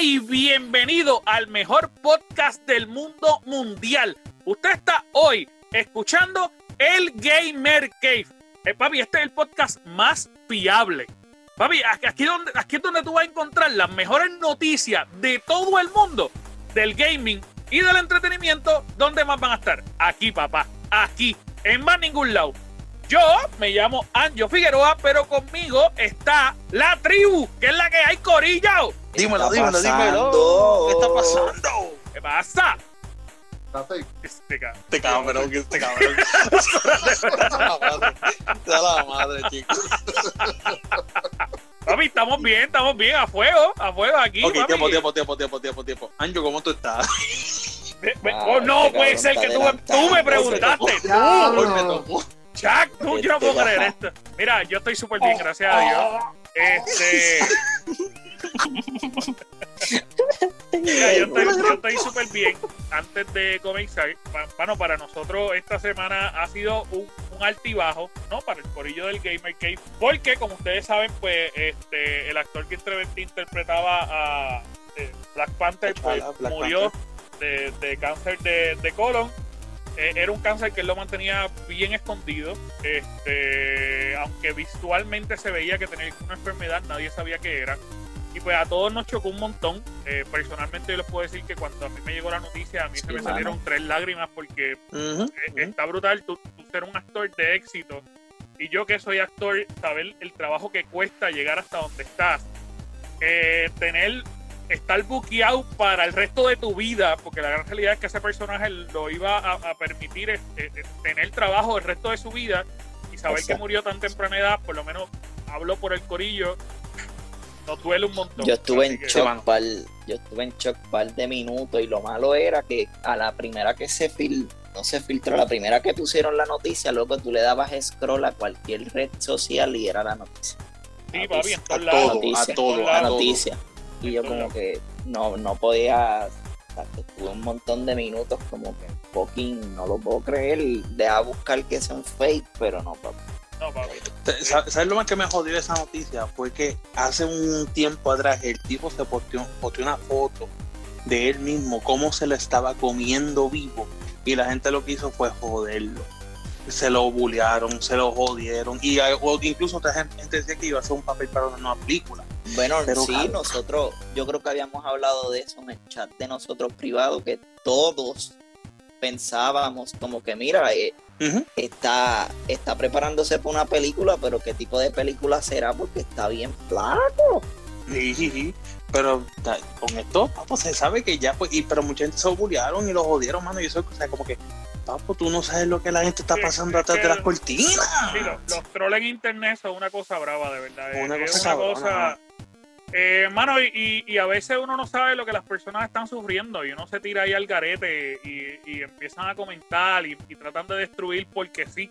y bienvenido al mejor podcast del mundo mundial. Usted está hoy escuchando el Gamer Cave. Eh, papi, este es el podcast más fiable. Papi, aquí, donde, aquí es donde tú vas a encontrar las mejores noticias de todo el mundo del gaming y del entretenimiento. ¿Dónde más van a estar? Aquí, papá. Aquí. En más ningún lado. Yo me llamo Anjo Figueroa, pero conmigo está la tribu, que es la que hay corillao. Dímelo, dímelo, dímelo. ¿Qué está pasando? ¿Qué pasa? Este cabrón. Este cabrón, este cabrón. Está la madre, chicos. Papi, estamos bien, estamos bien, a fuego, a fuego aquí. Ok, tiempo, tiempo, tiempo, tiempo, tiempo, tiempo. Anjo, ¿cómo tú estás? oh, no, este puede ser que tú, tú me preguntaste. Tú. Chuck, tú, yo no puedo creer esto. Mira, yo estoy súper bien, gracias a Dios. Este. Mira, yo estoy súper bien. Antes de comenzar, bueno, para nosotros esta semana ha sido un, un altibajo, ¿no? Para el corillo del Gamer Cave. Porque, como ustedes saben, pues este el actor que interpretaba a eh, Black Panther pues, murió De, de, cáncer de, de colon eh, era un cáncer que él lo mantenía bien escondido. Este, aunque visualmente se veía que tenía una enfermedad, nadie sabía qué era. Y pues a todos nos chocó un montón. Eh, personalmente yo les puedo decir que cuando a mí me llegó la noticia, a mí se me salieron tres lágrimas porque eh, está brutal tú, ser un actor de éxito. Y yo que soy actor, saber el trabajo que cuesta llegar hasta donde estás. tener estar buqueado para el resto de tu vida, porque la gran realidad es que ese personaje lo iba a, permitir eh, eh, tener trabajo el resto de su vida y saber que murió tan temprana edad, por lo menos hablo por el corillo, nos duele un montón. Yo estuve en shock par, yo estuve en shock par de minutos y lo malo era que a la primera que se fil, no se filtró, la primera que pusieron la noticia, luego tú le dabas scroll a cualquier red social y era la noticia. Sí, va bien, a, todo, a todo, la noticia. Y yo como que no, no podía, tuve un montón de minutos como que fucking no lo puedo creer, deja buscar que sea un fake, pero no, papi. No, papi. ¿Sabes lo más que me jodió de esa noticia? Fue que hace un tiempo atrás el tipo se posteó, posteó una foto de él mismo, cómo se le estaba comiendo vivo, y la gente lo que hizo fue joderlo se lo bullearon, se lo jodieron y incluso otra gente decía que iba a ser un papel para una nueva película. Bueno, sí, nosotros, yo creo que habíamos hablado de eso en el chat de nosotros privado, que todos pensábamos como que mira, eh, está, está preparándose para una película, pero qué tipo de película será porque está bien flaco. Sí, sí, sí. Pero con esto, pues se sabe que ya, pues, y, pero mucha gente se bullearon y lo jodieron, mano, y eso, o sea, como que papo, tú no sabes lo que la gente está pasando atrás de las cortinas. Sí, los, trolls en internet son una cosa brava, de verdad. Una es cosa, una cosa eh, mano, y, a veces uno no sabe lo que las personas están sufriendo y uno se tira ahí al garete y, empiezan a comentar y, tratan de destruir porque sí.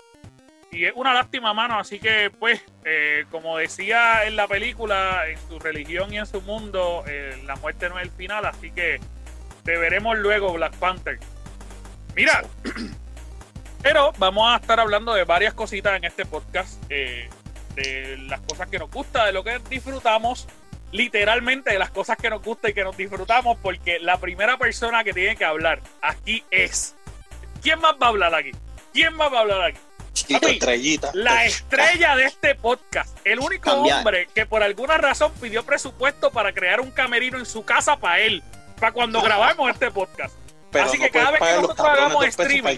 Y es una lástima, mano. Así que, pues, eh, como decía en la película, en su religión y en su mundo, eh, la muerte no es el final. Así que te veremos luego, Black Panther. Mira, pero vamos a estar hablando de varias cositas en este podcast, eh, de las cosas que nos gusta, de lo que disfrutamos, literalmente de las cosas que nos gusta y que nos disfrutamos, porque la primera persona que tiene que hablar aquí es. ¿Quién más va a hablar aquí? ¿Quién más va a hablar aquí? estrellita. La estrella de este podcast. El único hombre que por alguna razón pidió presupuesto para crear un camerino en su casa para él, para cuando grabamos este podcast. Así que cada vez que nosotros hagamos streaming.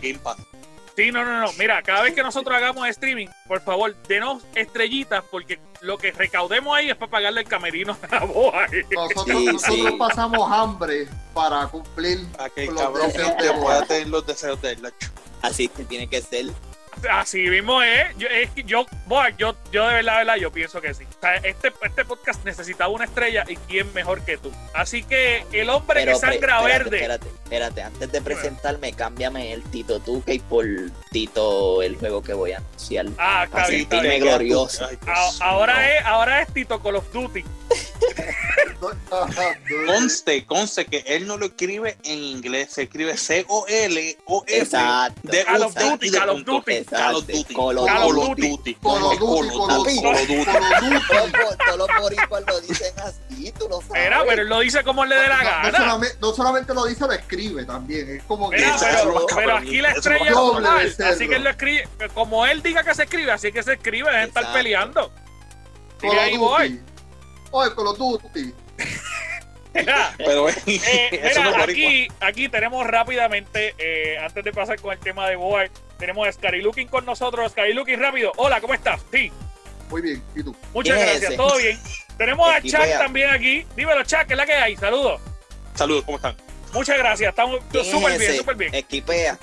Sí, no, no, no. Mira, cada vez que nosotros hagamos streaming, por favor, denos estrellitas porque lo que recaudemos ahí es para pagarle el camerino a la boa. Nosotros, pasamos hambre para cumplir para que el cabrón pueda tener los deseos de él. Así que tiene que ser Así mismo es. Yo, es yo, yo, yo de verdad, verdad, yo pienso que sí. este, este podcast necesitaba una estrella y quién mejor que tú. Así que el hombre que sangra verde. Espérate, antes de presentarme, cámbiame el Tito Tuque por Tito el juego que voy a anunciar. Ah, bien, bien. glorioso. Ay, ahora es, ahora es Tito Call of Duty. Conste, conste que él no lo escribe en inglés, se escribe C-O-L-O-F. Exacto. de Call of Duty, de Call of. Duty. Call of Duty. Call of Call of Duty. Duty. Call of Duty, Call of Call of Duty. Duty. Call of Duty. Todos los- boricuas lo dicen así, tú lo sabes. Mira, pero él lo dice como él le dé la No, no gana. solamente, no solamente lo dice, lo escribe también. Es como que. Pero, aquí la estrella es así que él lo escribe, como él diga que se escribe, así que se escribe, dejen de estar peleando. Y ahí voy. Duty. Oye, Call of Duty. Mira, Pero eh, no mira, es boricua. aquí, aquí tenemos rápidamente, eh, antes de pasar con el tema de Boy, tenemos a Scary Looking con nosotros. Scary Looking, rápido. Hola, ¿cómo estás? Sí, Muy bien. ¿Y tú? muchas ¿Quién es gracias, ese? todo bien. Tenemos a. Chuck también aquí. Dímelo, Chuck, ¿qué es la que hay? Saludos. Saludos, ¿cómo están? Muchas gracias, estamos ¿Quién es súper bien, súper bien. Equipea.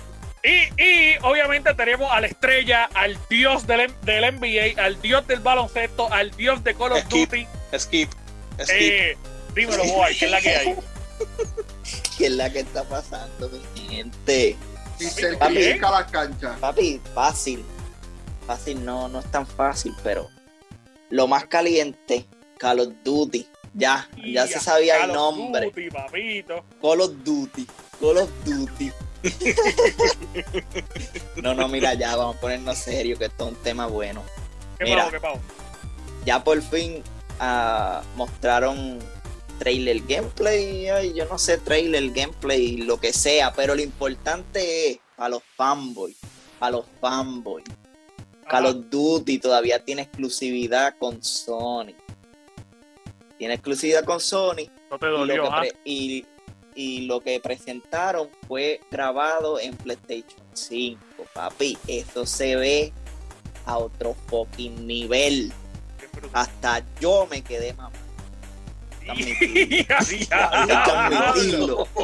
Y, y obviamente tenemos a la estrella, al dios del, del NBA, al dios del baloncesto, al dios de Call of Skip. Duty. Skip. Skip. Eh, dímelo, boy, ¿qué es la que hay? ¿Qué es la que está pasando, mi gente? Y Papi, certifica las canchas. Papi, fácil. Fácil no, no es tan fácil, pero lo más caliente, Call of Duty. Ya, ya se sabía Call el nombre. Duty, papito. Call of Duty. Call of Duty. no, no, mira, ya vamos a ponernos serio, que esto es un tema bueno. ¿Qué Mira. pavo, qué pavo? Ya por fin ah, mostraron trailer gameplay, ay, yo no sé, trailer gameplay, lo que sea, pero lo importante es a los fanboys, a los fanboys. Call of Duty todavía tiene exclusividad con Sony. Tiene exclusividad con Sony No te y lo, dolió, que ¿ah? y- y lo que presentaron fue grabado en PlayStation 5. Papi, eso se ve a otro fucking nivel. Hasta yo me quedé mamá. Admitirlo.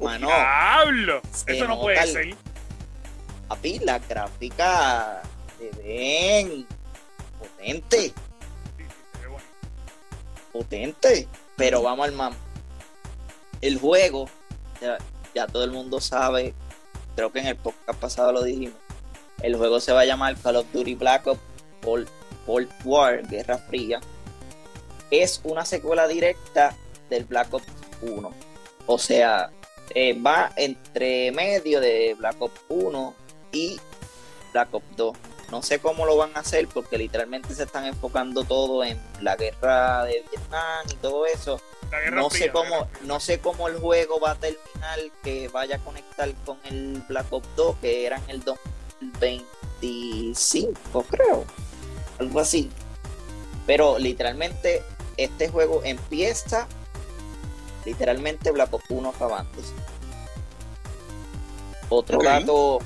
Mano, Diablo. Eso no puede ser. papi, la gráfica se ven potente, Sí, sí, se ve bueno. potente. Pero vamos al mam. El juego, ya, ya todo el mundo sabe, creo que en el podcast pasado lo dijimos. El juego se va a llamar Call of Duty Black Ops Cold, Cold War, Guerra Fría. Es una secuela directa del Black Ops 1. O sea, eh, va entre medio de Black Ops 1 y Black Ops 2. No sé cómo lo van a hacer porque literalmente se están enfocando todo en la guerra de Vietnam y todo eso. No sé cómo, no sé cómo el juego va a terminar que vaya a conectar con el Black Ops 2 que era en el 2025, creo. Algo así. Pero literalmente este juego empieza literalmente Black Ops 1 acabándose. Otro dato,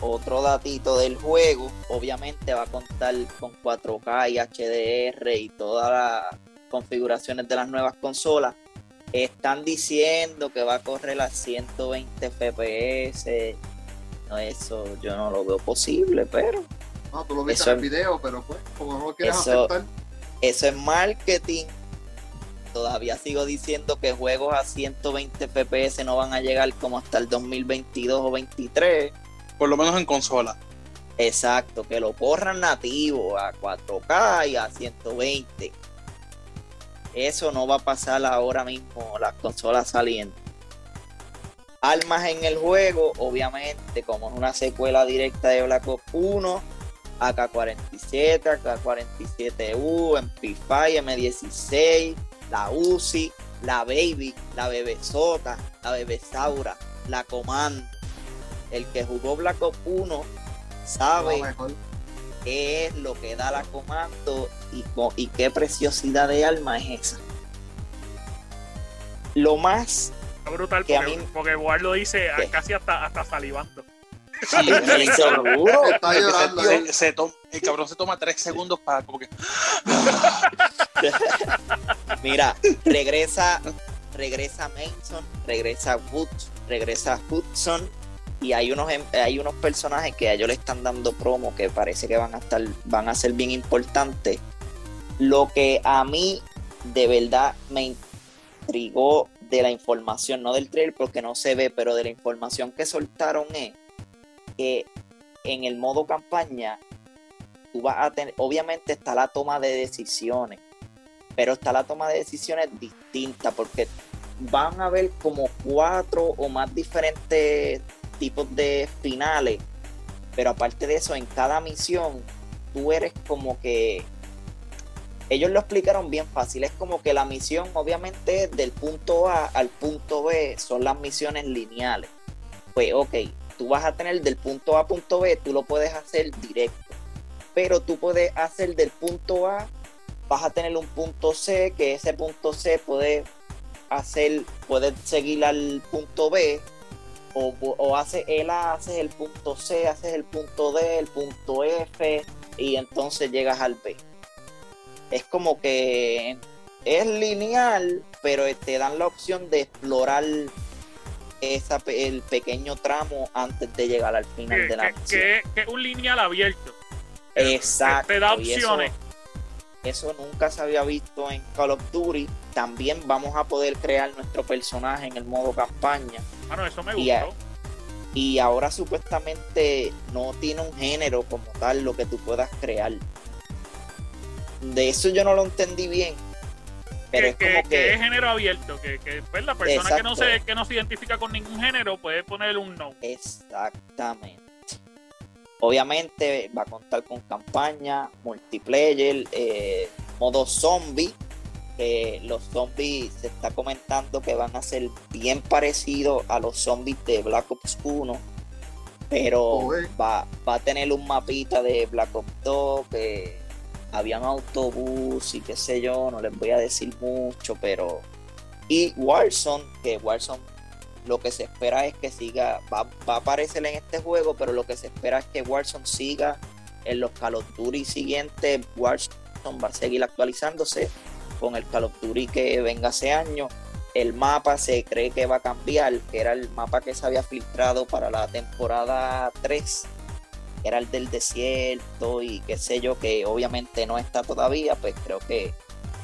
otro datito del juego, obviamente va a contar con 4K y HDR y todas las configuraciones de las nuevas consolas. Están diciendo que va a correr a 120 FPS. No, eso yo no lo veo posible, pero No, tú lo viste Eso en el es- video, pero pues, como no lo quieres Eso- aceptar. Eso es marketing. Todavía sigo diciendo que juegos a 120 FPS no van a llegar como hasta el 2022 o 23. Por lo menos en consola. Exacto, que lo corran nativo a 4K y a 120. Eso no va a pasar ahora mismo, las consolas saliendo. Armas en el juego, obviamente, como es una secuela directa de Black Ops 1, AK-47, AK-47U, MP5, M16, la Uzi, la Baby, la Bebesota, la Bebesaura, la Comando. El que jugó Black Ops 1 sabe qué es lo que da la comando y, qué preciosidad de alma es esa. Lo más Está brutal que a porque, mí- porque Boar lo dice ¿Qué? casi hasta, hasta salivando. Sí, sí, seguro. Está llorando. Se- se- se toma- el cabrón se toma tres segundos para como que. Mira, regresa, regresa Mason, regresa Woods, regresa Hudson y hay unos em- hay unos personajes que a ellos le están dando promo que parece que van a estar van a ser bien importantes. Lo que a mí de verdad me in- intrigó de la información, no del trailer porque no se ve, pero de la información que soltaron es que en el modo campaña tú vas a tener, obviamente está la toma de decisiones, pero está la toma de decisiones distinta porque van a haber como cuatro o más diferentes tipos de finales, pero aparte de eso, en cada misión tú eres como que ellos lo explicaron bien fácil. Es como que la misión, obviamente, del punto A al punto B son las misiones lineales. Pues, ok, tú vas a tener del punto A a punto B, tú lo puedes hacer directo. Pero tú puedes hacer del punto A, vas a tener un punto C, que ese punto C puede hacer, puede seguir al punto B. O, o hace el A, haces el punto C, haces el punto D, el punto F, y entonces llegas al B es como que es lineal, pero te dan la opción de explorar esa, el pequeño tramo antes de llegar al final que, de la que. Que, es un lineal abierto. Exacto. Te da opciones. Eso, eso, nunca se había visto en Call of Duty. También vamos a poder crear nuestro personaje en el modo campaña. Bueno, eso me gustó. Y, a, y ahora supuestamente no tiene un género como tal lo que tú puedas crear de eso yo no lo entendí bien. Pero es que, como que, es género abierto, que, que pues, la persona que no, se, que no se identifica con ningún género puede poner un no. Exactamente. Obviamente va a contar con campaña, multiplayer, eh, modo zombie. Eh, los zombies se está comentando que van a ser bien parecidos a los zombies de Black Ops 1. Pero oh, va, va a tener un mapita de Black Ops 2 que habían autobús y qué sé yo, no les voy a decir mucho, pero... Y Warzone, que Warzone lo que se espera es que siga, va, va, a aparecer en este juego, pero lo que se espera es que Warzone siga en los Call of Duty siguientes. Warzone va a seguir actualizándose con el Call que venga ese año. El mapa se cree que va a cambiar, que era el mapa que se había filtrado para la temporada 3 era el del desierto y qué sé yo, que obviamente no está todavía, pues creo que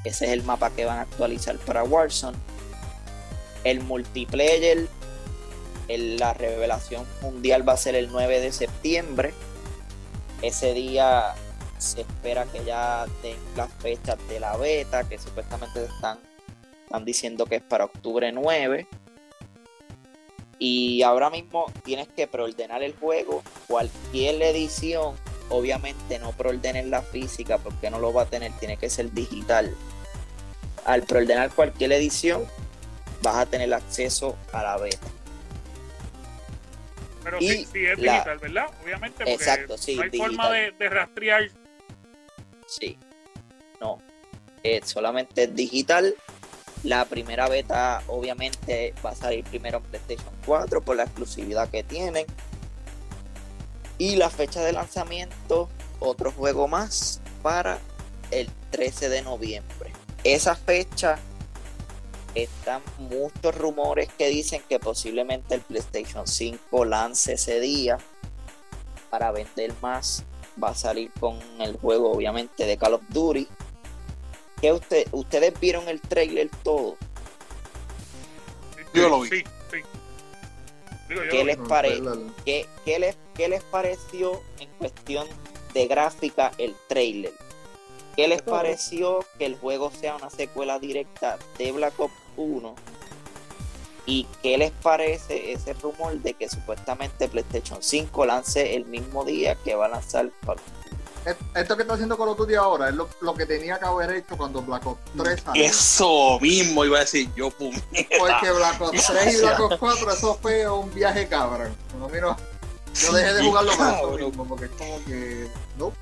ese es el mapa que van a actualizar para Warzone. El multiplayer, la revelación mundial va a ser el 9 de septiembre. Ese día se espera que ya den las fechas de la beta, que supuestamente están, están diciendo que es para octubre 9. Y ahora mismo tienes que preordenar el juego. Cualquier edición, obviamente no preordenes la física porque no lo va a tener, tiene que ser digital. Al preordenar cualquier edición, vas a tener acceso a la beta. Pero y sí, sí es la... digital, ¿verdad? Obviamente, porque Exacto, sí, no hay digital. forma de, de, rastrear. Sí, no, eh, solamente es digital la primera beta obviamente va a salir primero en PlayStation 4 por la exclusividad que tienen. Y la fecha de lanzamiento, otro juego más para el 13 de noviembre. Esa fecha están muchos rumores que dicen que posiblemente el PlayStation 5 lance ese día para vender más. Va a salir con el juego obviamente de Call of Duty ¿Qué usted, ¿Ustedes vieron el trailer todo? Yo lo vi. Sí, sí. Digo, ¿Qué, les No, pare- ¿Qué, qué les, ¿Qué les pareció en cuestión de gráfica el trailer? ¿Qué les pareció que el juego sea una secuela directa de Black Ops 1? ¿Y qué les parece ese rumor de que supuestamente PlayStation 5 lance el mismo día que va a lanzar Call of Duty? Esto que está haciendo Call of Duty ahora es lo, lo que tenía que haber hecho cuando Black Ops 3 salió. Eso mismo iba a decir yo, pum. Porque Black Ops 3 y Black Ops 4, eso fue un viaje cabrón. No, mira, yo dejé de jugarlo mismo, porque es como que. No,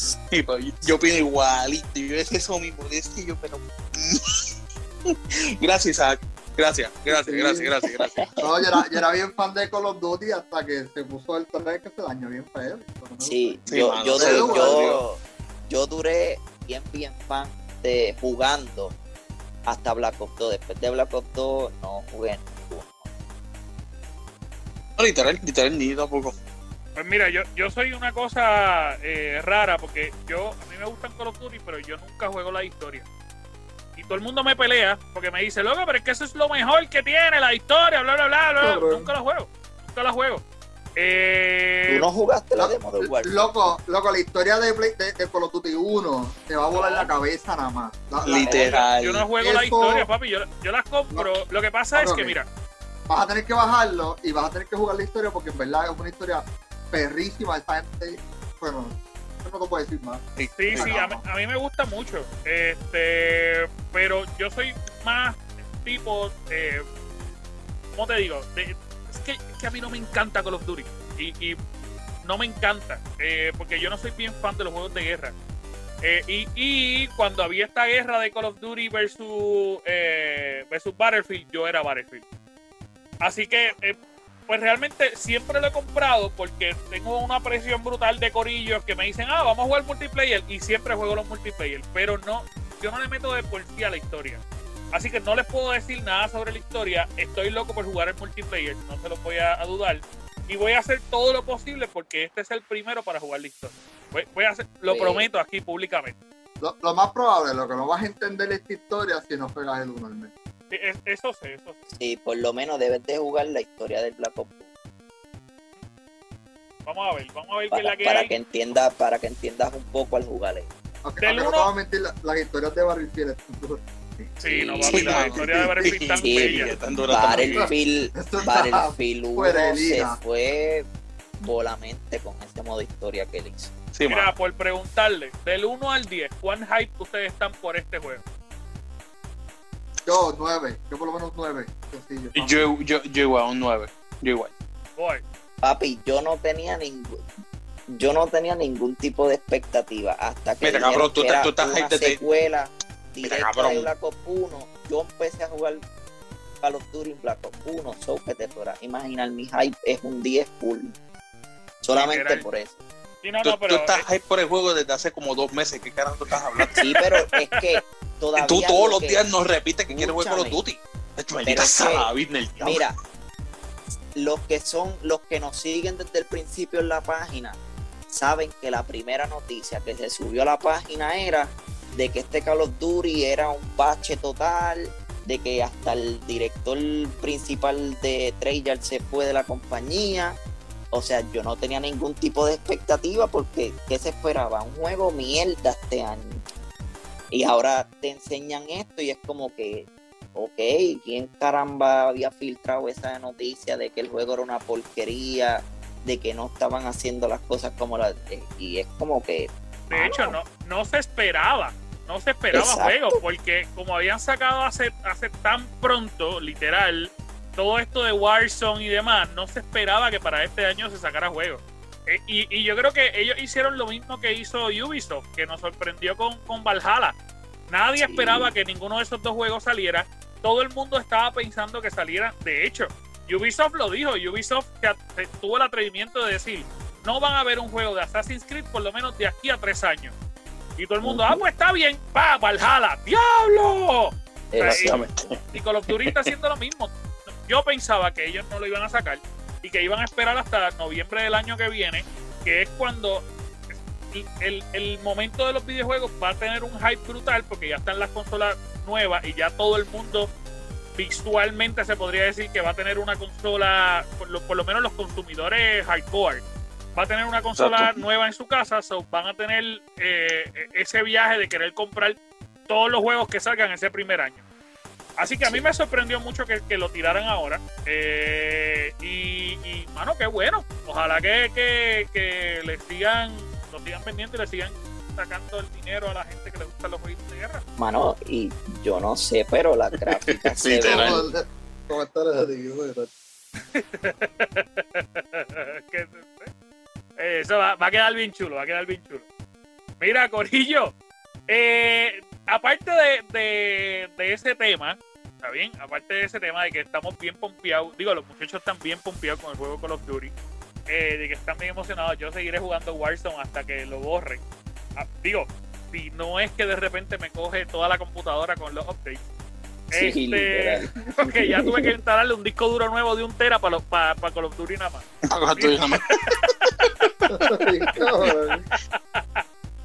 Sí, yo opino igualito. Yo es eso mismo. Es que yo, pero. gracias, Isaac. Gracias, gracias, Sí. gracias, gracias, gracias. no yo, era, yo era bien fan de Call of Duty hasta que se puso el 3 que se dañó bien feo. No Sí, Sí, yo, yo, sí, du- bueno, yo, yo duré bien, bien fan de jugando hasta Black Ops 2. Después de Black Ops 2 no jugué ninguno. No, literal, literal, ni tampoco. Pues mira, yo, yo soy una cosa eh, rara porque yo a mí me gustan Call of Duty, pero yo nunca juego la historia. Todo el mundo me pelea porque me dice, loco, pero es que eso es lo mejor que tiene la historia, bla, bla, bla, bla. Nunca lo juego, nunca lo juego. Eh, ¿Tú no jugaste la demo de Warzone? Loco, loco, la historia de, Play, de, de Call of Duty 1 te va a volar la cabeza nada más. La- la- Literal. Yo no juego Eso- la historia, papi. Yo, yo las compro. Lo que pasa es que, mira, vas a tener que bajarlo y vas a tener que jugar la historia porque en verdad es una historia perrísima. Esta gente, bueno, no te puedo decir más. sí, sí, a mí, a mí me gusta mucho. Este, pero yo soy más tipo, eh, ¿cómo te digo? De- es, que, es que a mí no me encanta Call of Duty. Y, y no me encanta. eh, porque yo no soy bien fan de los juegos de guerra. Eh, y, y cuando había esta guerra de Call of Duty versus, eh, versus Battlefield, yo era Battlefield. Así que, eh, pues realmente siempre lo he comprado porque tengo una presión brutal de corillos que me dicen, ah, vamos a jugar multiplayer y siempre juego los multiplayer, pero no, yo no le meto de por sí a la historia. Así que no les puedo decir nada sobre la historia. Estoy loco por jugar el multiplayer, no se lo voy a, a dudar. Y voy a hacer todo lo posible porque este es el primero para jugar la historia. Voy, voy a hacer, lo Sí. prometo aquí públicamente. Lo, lo más probable, lo que no vas a entender esta historia si no juegas el 1 al menos. Sí, es- Eso sé, eso sé. Sí, por lo menos debes de jugar la historia del Black Ops Vamos a ver, vamos a ver qué es para, la que para hay. que entiendas para que entiendas un poco al jugar eso. Aunque, Del aunque no uno- a mentir, la- las historias de Battlefield están Sí, no, Sí, papi, la sí. historia de Battlefield tan Sí, bella. Esto está Battlefield 1 fuera de se fue volamente con ese modo historia que él hizo. Sí, Mira, por preguntarle, del 1 al 10, ¿cuán hype ustedes están por este juego? Yo, 9. Yo por lo menos 9. Sencillo. Yo, yo, yo igual, un 9. Yo igual. Boy, Papi, yo no tenía ningún yo no tenía ningún tipo de expectativa hasta que Mira, cabrón, tú que era tú estás una secuela directa cabrón. de Black Ops 1. Yo empecé a jugar Call of Duty en Black Ops 1, so que te podrás imaginar mi hype es un 10 full. Solamente Literal. por eso. sí, no, Tú, no, tú pero estás eh, hype por el juego desde hace como dos meses. ¿Qué carajo tú estás hablando? Sí, pero es que todavía tú todos lo los que- días nos repites que quieres jugar Call of. Duty. Maldita es que- sala, Disney. Mira, los que son, los que nos siguen desde el principio en la página, saben que la primera noticia que se subió a la página era de que este Call of Duty era un bache total, de que hasta el director principal de Treyarch se fue de la compañía. O sea, yo no tenía ningún tipo de expectativa porque ¿qué se esperaba? Un juego mierda este año. Y ahora te enseñan esto y es como que ok, ¿quién caramba había filtrado esa noticia de que el juego era una porquería, de que no estaban haciendo las cosas como las... Y es como que... de hecho no, no se esperaba. No se esperaba Exacto. juego, porque como habían sacado hace, hace tan pronto, literal, todo esto de Warzone y demás, no se esperaba que para este año se sacara juego. Eh, y, y yo creo que ellos hicieron lo mismo que hizo Ubisoft, que nos sorprendió con, con Valhalla. Nadie Sí. esperaba que ninguno de esos dos juegos saliera. Todo el mundo estaba pensando que salieran. De hecho, Ubisoft lo dijo. Ubisoft tuvo el atrevimiento de decir, no van a ver un juego de Assassin's Creed por lo menos de aquí a tres años. Y todo el mundo, ah, pues está bien, va, Valhalla, ¡diablo! Exactamente. Y Call of Duty está haciendo lo mismo. Yo pensaba que ellos no lo iban a sacar y que iban a esperar hasta noviembre del año que viene, que es cuando el, el momento de los videojuegos va a tener un hype brutal porque ya están las consolas nuevas y ya todo el mundo visualmente se podría decir que va a tener una consola, por lo, por lo menos los consumidores hardcore, va a tener una consola Exacto. nueva en su casa, so van a tener eh, ese viaje de querer comprar todos los juegos que salgan ese primer año. Así que a mí me sorprendió mucho que, que lo tiraran ahora. Eh, y, y, mano, qué bueno. Ojalá que, que, que le sigan, lo sigan vendiendo y le sigan sacando el dinero a la gente que le gustan los juegos de guerra. Mano, y yo no sé, pero las gráficas Sí, se ven-. Comentarios de dibujo. Que- eh, eso va, va a quedar bien chulo, va a quedar bien chulo. Mira, Corillo, eh, aparte de, de, de ese tema, ¿está bien? Aparte de ese tema de que estamos bien pompeados, digo, los muchachos están bien pompeados con el juego Call of Duty, eh, de que están bien emocionados, yo seguiré jugando Warzone hasta que lo borren. Ah, digo, si no es que de repente me coge toda la computadora con los updates. Sí, Este, porque ya tuve que instalarle un disco duro nuevo de un tera para para Call of Duty nada más.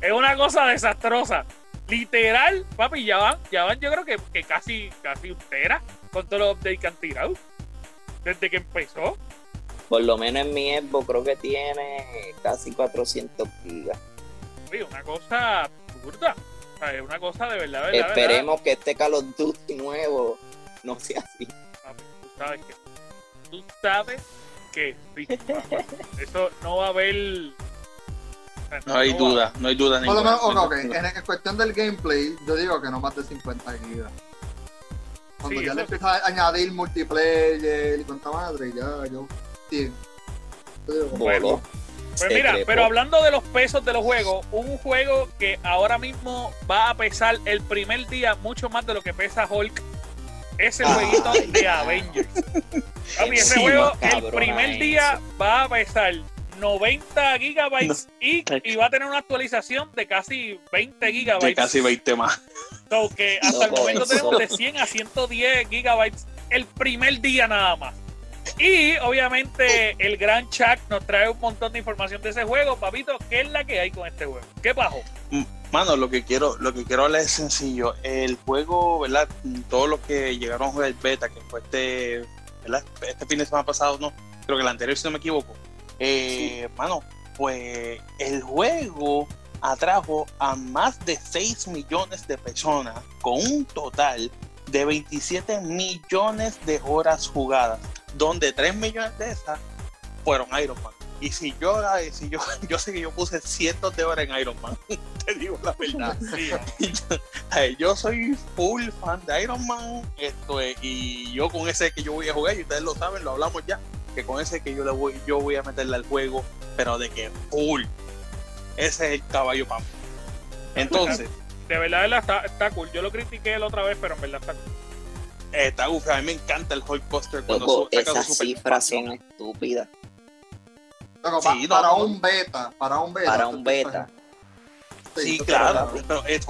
Es una cosa desastrosa. Literal, papi, ya van, ya van, yo creo que, que casi, casi un tera con todos los updates que han tirado. Desde que empezó. Por lo menos en mi Xbox creo que tiene casi 400 gigas. Oye, una cosa absurda. O sea, es una cosa de verdad. Esperemos que este Call of Duty nuevo no sea así. Papi, tú sabes que. Tú sabes que sí. Eso no va a haber. No hay duda, no hay duda ninguna. menos. En, en cuestión del gameplay, yo digo que no más de 50 gigas. Cuando Sí, ya le empiezas a añadir multiplayer y cuánta madre, ya, yo. Sí. Yo digo, como- Voló. Pues mira, pero hablando de los pesos de los juegos, un juego que ahora mismo va a pesar el primer día mucho más de lo que pesa Hulk, ese Ay, jueguito de. Avengers. Papi, ese Sí, juego el primer eso. día va a pesar 90 gigabytes y, y va a tener una actualización de casi 20 De gigabytes. casi 20 más. So que hasta el momento eso. tenemos de 100 a 110 gigabytes el primer día nada más. Y obviamente el gran Chuck nos trae un montón de información de ese juego. Papito, ¿qué es la que hay con este juego? ¿Qué pasó? Mano, lo que quiero, lo que quiero hablar es sencillo. El juego, ¿verdad? Todos los que llegaron a jugar el beta, que fue este, ¿verdad? Este fin de semana pasado, no, creo que el anterior, si no me equivoco. Eh, Mano, pues el juego atrajo a más de 6 millones de personas con un total de 27 millones de horas jugadas, donde 3 millones de esas fueron Iron Man. Y si yo, si yo, yo sé que yo puse cientos de horas en Iron Man, te digo la verdad. Sí, yo soy full fan de Iron Man esto es, y yo con ese que yo voy a jugar y ustedes lo saben lo hablamos ya que con ese que yo le voy yo voy a meterle al juego pero de que full ese es el caballo para mí entonces de verdad, de verdad, está, está cool. Yo lo critiqué la otra vez, pero en verdad está cool. está uf, a mí me encanta el Hulkbuster cuando Loco, su- esas cifras son estúpidas. No, para no. un beta, para un beta. Para un beta. sí claro pero, es,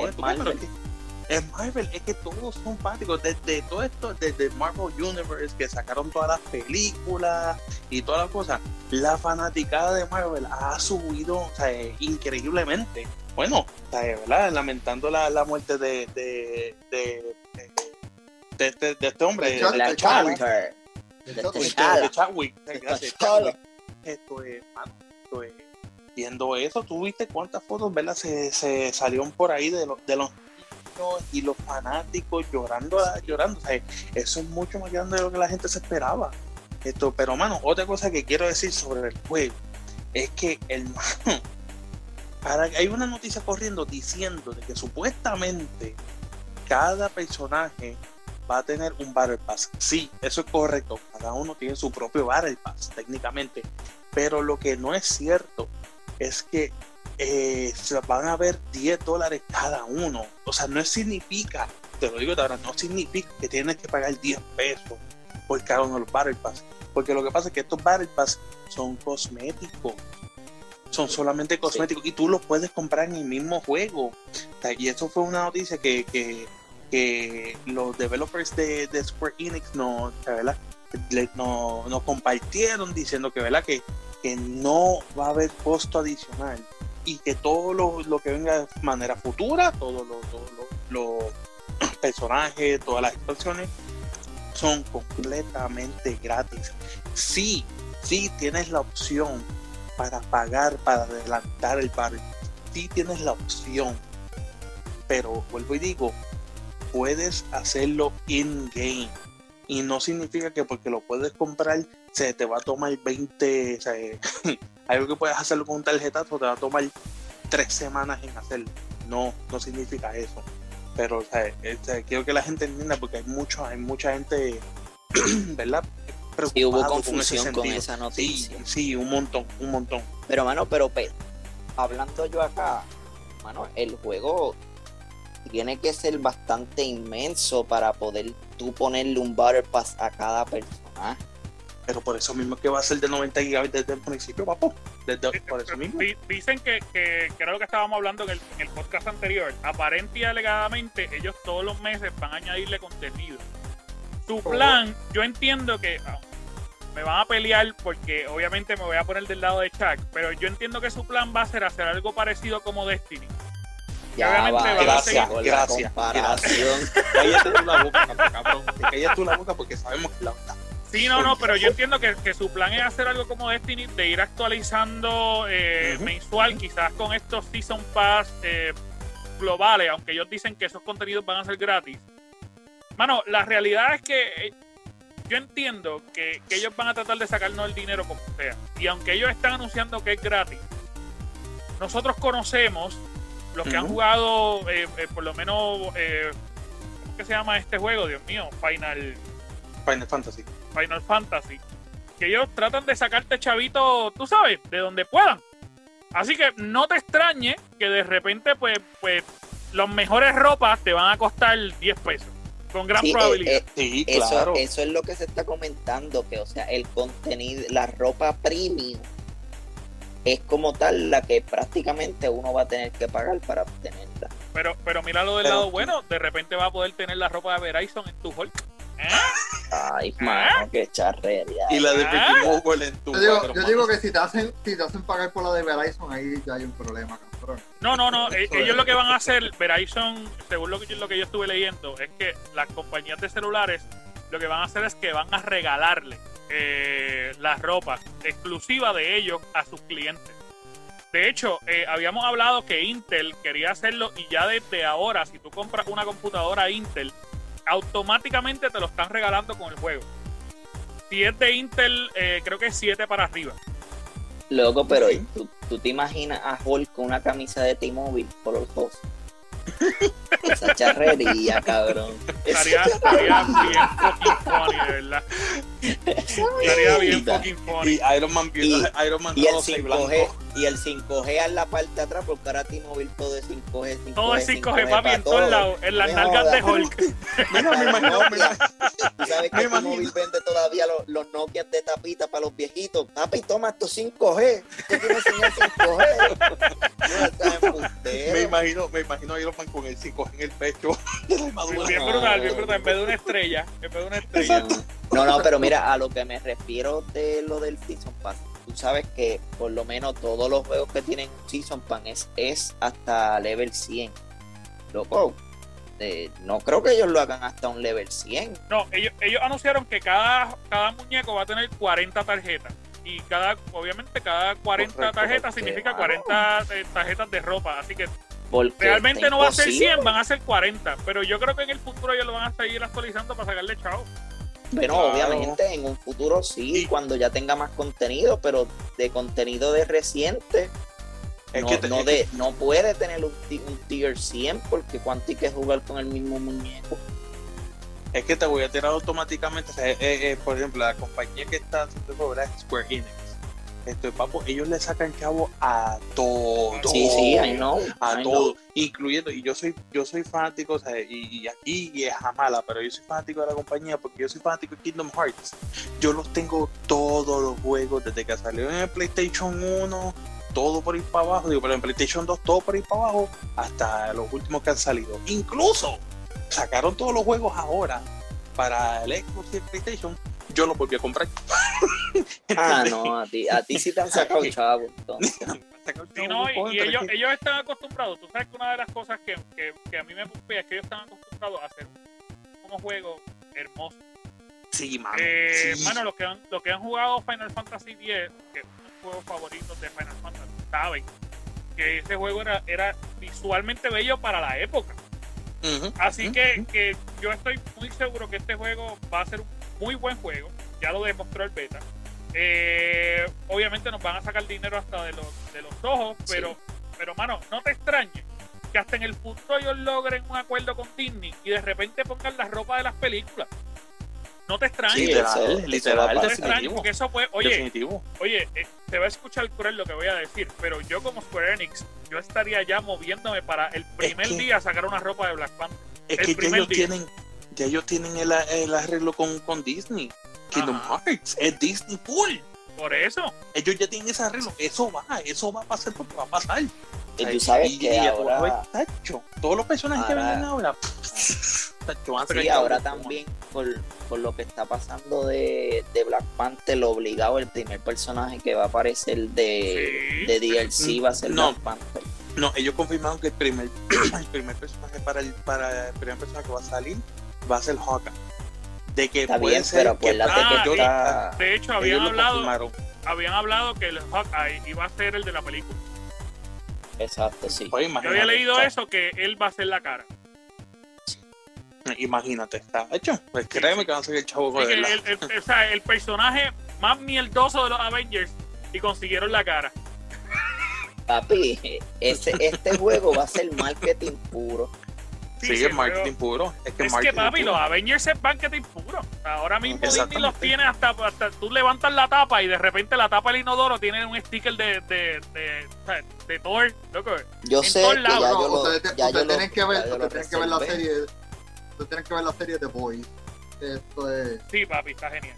es Marvel, es que todos son prácticos, desde todo esto, desde Marvel Universe, que sacaron todas las películas y todas las cosas, la fanaticada de Marvel ha subido o sea, increíblemente. Bueno, o sea, ¿verdad? lamentando la, la muerte de, de, de, de, de este, de este hombre, De Chuck- de Chadwick. De. Esto es, mano, esto es- viendo eso, tú viste cuántas fotos, ¿verdad? Se, se salieron por ahí de, los de los y los fanáticos llorando, llorando. O sea, eso es mucho más grande de lo que la gente se esperaba. Esto, pero, mano, otra cosa que quiero decir sobre el juego es que el ahora hay una noticia corriendo diciendo de que supuestamente cada personaje va a tener un Battle Pass. Sí, eso es correcto. Cada uno tiene su propio Battle Pass, técnicamente. Pero lo que no es cierto es que eh, se van a ver 10 dólares cada uno. O sea, no significa, te lo digo de ahora, no significa que tienes que pagar 10 pesos por cada uno de los Battle Pass. Porque lo que pasa es que estos Battle Pass son cosméticos. Son solamente cosméticos y tú los puedes comprar en el mismo juego. Y eso fue una noticia que, que, que los developers de, de Square Enix no, ¿verdad? Le- no, nos compartieron diciendo que, ¿verdad? Que, que no va a haber costo adicional y que todo lo, lo que venga de manera futura, todos los todo personajes, todas las expansiones son completamente gratis. Sí, sí tienes la opción para pagar, para adelantar el barrio. Sí tienes la opción. Pero vuelvo y digo, puedes hacerlo in-game. Y no significa que porque lo puedes comprar se te va a tomar 20, o sea, algo que puedes hacerlo con un tarjetazo te va a tomar tres semanas en hacerlo. No, no significa eso. Pero o sea, eh, quiero que la gente entienda porque hay mucho, hay mucha gente, ¿verdad? Y hubo con ese confusión con esa Sí, noticia. sí, un montón, un montón. Pero, mano, pero pe- hablando yo acá, mano, el juego tiene que ser bastante inmenso para poder tú ponerle un Battle Pass a cada personaje. Pero por eso mismo que va a ser de 90 gigabytes desde el principio, papo. Desde, por eso mismo. Di- Dicen que, que, que era lo que estábamos hablando en el, en el podcast anterior. Aparente y alegadamente, ellos todos los meses van a añadirle contenido. Su plan, yo entiendo que ah, me van a pelear porque obviamente me voy a poner del lado de Chuck, pero yo entiendo que su plan va a ser hacer algo parecido como Destiny. Ya obviamente va, gracias, gracias, comparación. Cállate tú la boca, cabrón. Cállate tú la boca porque sabemos que la verdad. Sí, no, no, pero yo entiendo que, que su plan es hacer algo como Destiny, de ir actualizando eh, mensual, quizás con estos Season Pass eh, globales, aunque ellos dicen que esos contenidos van a ser gratis. Mano, la realidad es que eh, yo entiendo que, que ellos van a tratar de sacarnos el dinero como sea. Y aunque ellos están anunciando que es gratis, nosotros conocemos los que han jugado, eh, por lo menos, ¿cómo que se llama este juego? Dios mío, Final... Final Fantasy. Final Fantasy, que ellos tratan de sacarte chavito, tú sabes, de donde puedan. Así que no te extrañe que de repente, pues, pues, las mejores ropas te van a costar 10 pesos, con gran Sí, eh, probabilidad. eh, Sí, eso, claro. eso es lo que se está comentando, que o sea, el contenido, la ropa premium es como tal la que prácticamente uno va a tener que pagar para obtenerla. pero, pero míralo del pero- lado bueno, de repente va a poder tener la ropa de Verizon en tu Hulk. Ay, mano, qué charrería. Y la de Ah. Mogul en tu Yo digo, yo digo que si te hacen, si te hacen pagar por la de Verizon, ahí ya hay un problema, cabrón. No, no, no. eh, Ellos lo que van a hacer, Verizon, según lo que, yo, lo que yo estuve leyendo, es que las compañías de celulares lo que van a hacer es que van a regalarle eh, la ropa exclusiva de ellos a sus clientes. De hecho, eh, habíamos hablado que Intel quería hacerlo y ya desde ahora, si tú compras una computadora Intel, automáticamente te lo están regalando con el juego. Si es de Intel, eh, creo que es 7 para arriba. Loco, pero Sí. ¿tú, tú te imaginas a Hulk con una camisa de T-Mobile por los dos. Esa charrería, cabrón. Estaría, estaría bien fucking funny, de verdad. Estaría bien fucking funny. Y Iron Man viendo Iron Man Y el rosa y 5G, blanco. y el 5G en la parte de atrás, porque ahora T-Mobile todo es 5G, 5G. Todo es 5G, papi, para en todos todo. lados, en las nalgas de. Hulk. Mira, me imagino, mira, Tú sabes Me que imagino. T-Mobile vende todavía los, los Nokia de tapita para los viejitos. Papi, toma estos 5G. Usted quiere enseñar 5G. No, estás embustero. me imagino, me imagino a Iron Man con el 5 en el pecho de la armadura. Bien brutal, bien brutal. En vez de una estrella, en vez de una estrella. No, no, pero mira, a lo que me refiero de lo del Season Pass, tú sabes que por lo menos todos los juegos que tienen Season Pass es, es hasta level 100. Loco, eh, no creo que ellos lo hagan hasta un level 100. No, ellos, ellos anunciaron que cada, cada muñeco va a tener 40 tarjetas. Y cada, obviamente, cada 40 Correcto, tarjetas significa mano. 40 eh, tarjetas de ropa. Así que Porque realmente no va a ser imposible. 100, van a ser 40. Pero yo creo que en el futuro ellos lo van a seguir actualizando para sacarle chavo. Bueno, Claro. obviamente en un futuro sí, cuando ya tenga más contenido, pero de contenido de reciente, Es no, que te- no es de, no puede tener un, un tier 100 porque cuánto hay que jugar con el mismo muñeco. Es que te voy a tirar automáticamente. o sea, eh, eh, por ejemplo, la compañía que está haciendo Square Enix. Esto papo, ellos le sacan chavo a todo. Sí, sí, I know. A I todo, know. incluyendo, y yo soy, yo soy fanático, o sea, y, y aquí es Jamala, pero yo soy fanático de la compañía porque yo soy fanático de Kingdom Hearts. Yo los tengo todos los juegos desde que salió en el PlayStation 1, todo por ir para abajo, digo, pero en PlayStation 2 todo por ir para abajo, hasta los últimos que han salido. Incluso sacaron todos los juegos ahora para el Xbox y el PlayStation. Yo los volví a comprar. Ah, no, a ti, a ti sí te han sacado chavo. Sí, no, y, y ellos, ellos están acostumbrados. Tú sabes que una de las cosas que, que, que a mí me pumpea es que ellos están acostumbrados a hacer unos juegos hermosos. Sí, mano. Eh, sí. Mano, los que, han, los que han jugado Final Fantasy X, que es uno de los juegos favoritos de Final Fantasy, saben que ese juego era, era visualmente bello para la época. Así que, que yo estoy muy seguro que este juego va a ser un muy buen juego. Ya lo demostró el beta. Eh, obviamente nos van a sacar dinero hasta de los, de los ojos, Sí. pero, pero mano, no te extrañes que hasta en el futuro ellos logren un acuerdo con Disney y de repente pongan la ropa de las películas. No te extrañes. Sí, literal, no te extrañes porque eso puede, oye, definitivo. Oye, eh, te va a escuchar cruel lo que voy a decir, pero yo como Square Enix, yo estaría ya moviéndome para el primer que- día sacar una ropa de Black Panther. Es el que primer ellos día. tienen, ya ellos tienen el, el arreglo con, con Disney. Kingdom Ajá. Hearts, es Disney full. Por eso, Ellos ya tienen ese arreglo. Eso va, eso va a pasar porque va a pasar. Y tú sabes Y- que y ahora, tacho. Todos los personajes que vienen ahora. tacho, van a sí, ahora también por, por lo que está pasando de, de Black Panther, lo obligado, el primer personaje que va a aparecer de, Sí. de DLC va a ser No. Black Panther. No, ellos confirmaron que el primer, el primer personaje para el, para el primer personaje que va a salir va a ser Hawkeye. De que Está puede bien, ser pero que, Ah, está- De hecho, habían hablado, habían hablado que el Hawkeye iba a ser el de la película. Exacto, sí. Yo había leído eso, que él va a ser la cara. Imagínate, está hecho. Pues créeme que van a ser el chavo con el, el- o sea, el personaje más mierdoso de los Avengers y consiguieron la cara. Papi, ese, este juego va a ser marketing puro. Sí, sí, es marketing puro. Es que Es que papi, puro. los Avengers es marketing puro. Ahora mismo Disney los tiene hasta, hasta tú levantas la tapa y de repente la tapa del inodoro tiene un sticker de, de, de, sea, de Thor, loco. Yo En sé todos que lados. ya No, yo lo, ustedes te- ya yo ustedes lo- tienen que ver, ya yo lo ustedes tienen que ver la serie. Ustedes tienen que ver la serie de Boys. Esto es, Sí, papi, está genial.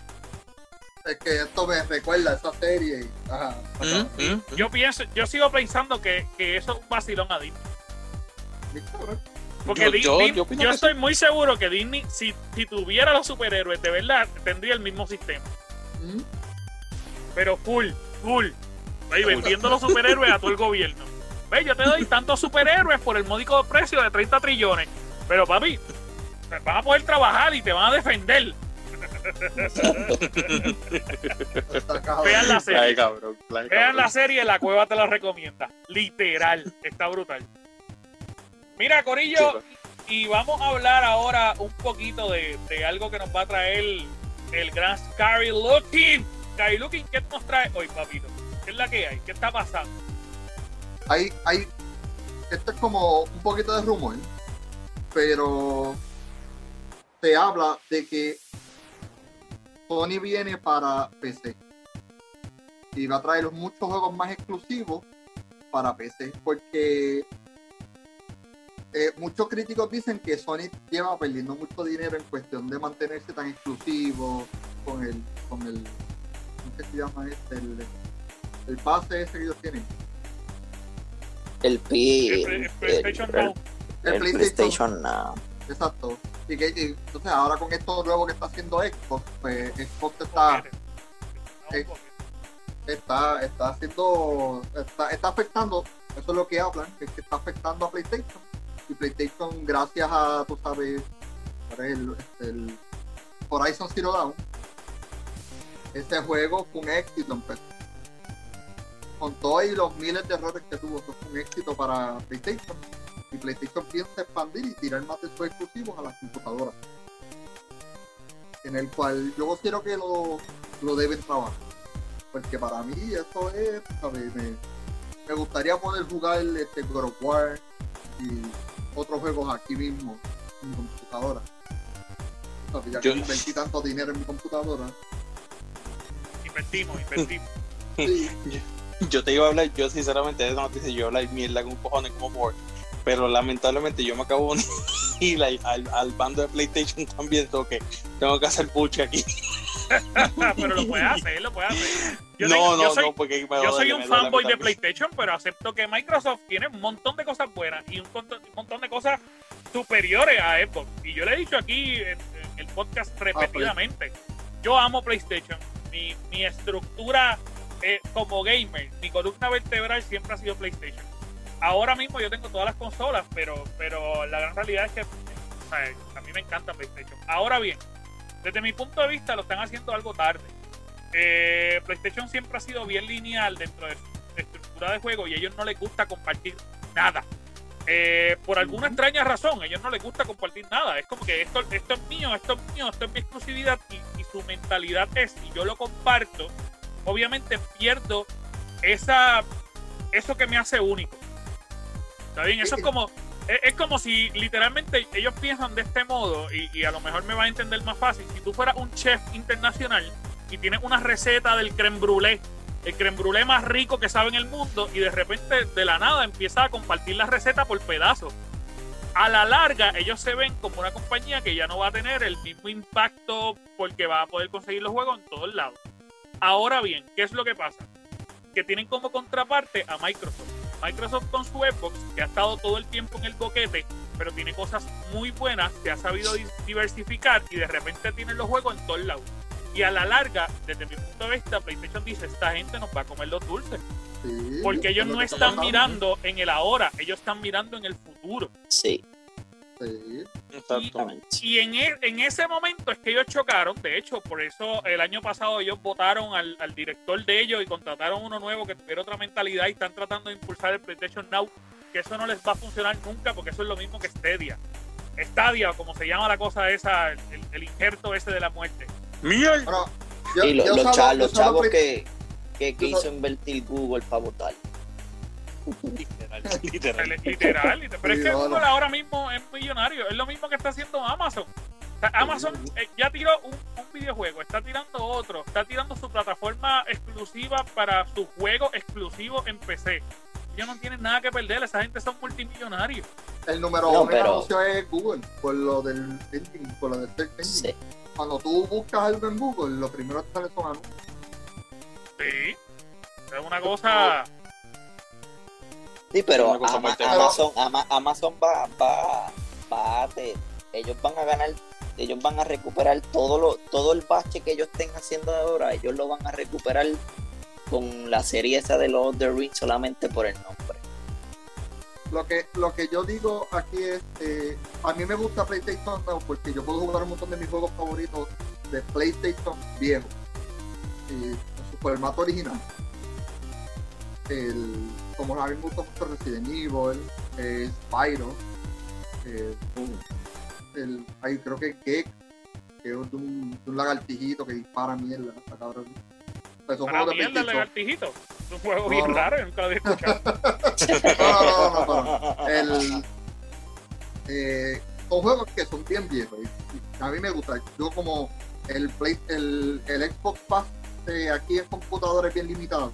es que esto me recuerda a esa serie. y- Ajá. Mm, ajá. mm, mm. Yo pienso, yo sigo pensando que, que eso es un vacilón a Disney. Porque Yo- Di- yo- estoy muy seguro que Disney, si, si tuviera los superhéroes de verdad, tendría el mismo sistema. Mm. Pero full, full. Ahí vendiendo los superhéroes a todo el gobierno. Ve, yo te doy tantos superhéroes por el módico precio de 30 trillones. Pero papi, van a poder trabajar y te van a defender. Vean la serie. Ay, cabrón. ay, Vean la serie, la cueva te la recomienda. Literal, está brutal. Mira, Corillo, y vamos a hablar ahora un poquito de, de algo que nos va a traer el gran Scary Looking. Scary Looking, ¿qué nos trae hoy, papito? ¿Qué es la que hay? ¿Qué está pasando? hay, hay, esto es como un poquito de rumor, pero se habla de que Sony viene para PC y va a traer muchos juegos más exclusivos para PC, porque eh, muchos críticos dicen que Sony lleva perdiendo mucho dinero en cuestión de mantenerse tan exclusivo con el, con el, ¿cómo que se llama este? El, el pase ese que ellos tienen. El P. El, el PlayStation Now. El PlayStation. PlayStation Now. Exacto. Y que y, entonces ahora con esto nuevo que está haciendo Xbox, pues Xbox está, Eh. está, está haciendo, está, está afectando, eso es lo que hablan, es que está afectando a PlayStation. Y PlayStation, gracias a, tú sabes, ¿cuál es el, este, el Horizon Zero Dawn, ese juego fue un éxito en PC. Con todos los miles de errores que tuvo, fue un éxito para PlayStation. Y PlayStation piensa expandir y tirar más de sus exclusivos a las computadoras. En el cual yo considero que lo, lo deben trabajar. Porque para mí eso es. Me, me gustaría poder jugar este God of War y otros juegos aquí mismo en mi computadora. Ya que Yo- invertí tanto dinero en mi computadora. Invertimos, invertimos. Sí, Yo te iba a hablar, yo sinceramente de esa noticia, yo hablar mierda con cojones como por. Pero lamentablemente yo me acabo de unir al, al, al bando de PlayStation también, so que tengo que hacer puche aquí. pero lo puedes hacer, lo puedes hacer. Yo no, tengo- no, yo soy, no, porque me Yo duele, soy me un fanboy de. PlayStation, pero acepto que Microsoft tiene un montón de cosas buenas y un montón, un montón de cosas superiores a Xbox. Y yo le he dicho aquí en, en el podcast repetidamente, yo amo PlayStation. Mi, mi estructura eh, como gamer, mi columna vertebral siempre ha sido PlayStation. Ahora mismo yo tengo todas las consolas, pero, pero la gran realidad es que o sea, a mí me encanta PlayStation. Ahora bien, desde mi punto de vista lo están haciendo algo tarde. Eh, PlayStation siempre ha sido bien lineal dentro de su estructura de juego y a ellos no les gusta compartir nada. Eh, por alguna extraña razón, a ellos no les gusta compartir nada. Es como que esto, esto es mío, esto es mío, esto es mi exclusividad y, y su mentalidad es, si yo lo comparto, obviamente pierdo esa, eso que me hace único. ¿Está bien? Eso es como, es, es como si literalmente ellos piensan de este modo y, y a lo mejor me va a entender más fácil. Si tú fueras un chef internacional y tienes una receta del creme brûlée, el creme brûlée más rico que sabe en el mundo y de repente de la nada empieza a compartir la receta por pedazos. A la larga ellos se ven como una compañía que ya no va a tener el mismo impacto porque va a poder conseguir los juegos en todos lados. Ahora bien, ¿qué es lo que pasa? Que tienen como contraparte a Microsoft. Microsoft con su Xbox, que ha estado todo el tiempo en el boquete, pero tiene cosas muy buenas, se ha sabido di- diversificar y de repente tiene los juegos en todos lados. Y a la larga, desde mi punto de vista, PlayStation dice, esta gente nos va a comer los dulces. porque ellos no están mirando en el ahora, ellos están mirando en el futuro. Sí. Sí. Y, en, e, en, ese momento es que ellos chocaron. De hecho, por eso el año pasado ellos votaron al, al, director de ellos y contrataron uno nuevo que tuviera otra mentalidad y están tratando de impulsar el PlayStation Now. Que eso no les va a funcionar nunca porque eso es lo mismo que Stadia. Stadia, como se llama la cosa esa, el, el, injerto ese de la muerte. Mira. y los, chavos que, que quiso invertir Google para votar. Literal, literal. literal, Pero es que Google ahora mismo es millonario. Es lo mismo que está haciendo Amazon. Amazon eh, ya tiró un, videojuego, está tirando otro, está tirando su plataforma exclusiva para su juego exclusivo en PC. Ellos no tienen nada que perder, esa gente son multimillonarios. El número uno pero... es Google, por lo del por lo del Cuando tú buscas algo en Google, lo primero que sale son anuncios. Sí, es una cosa Sí, pero Amazon, Amazon va, va, va ellos van a ganar, ellos van a recuperar todo lo, todo el bache que ellos estén haciendo ahora, ellos lo van a recuperar con la serie esa de los The Ring solamente por el nombre. Lo que, lo que yo digo aquí es, eh, a mí me gusta PlayStation porque yo puedo jugar un montón de mis juegos favoritos de PlayStation viejo, y en su formato original. El, como a mí me gusta mucho Resident Evil, eh, Spyro, eh, el, ahí creo que Cake, que es un, un lagartijito que dispara mierda, hasta cabrón. ¿Para mierda el lagartijito? Es un juego bien raro, nunca lo había escuchado. no, no, no, no, El, eh, son juegos que son bien viejos y, a mí me gusta. Yo como el, Play, el, el Xbox Pass eh, aquí en computadores bien limitado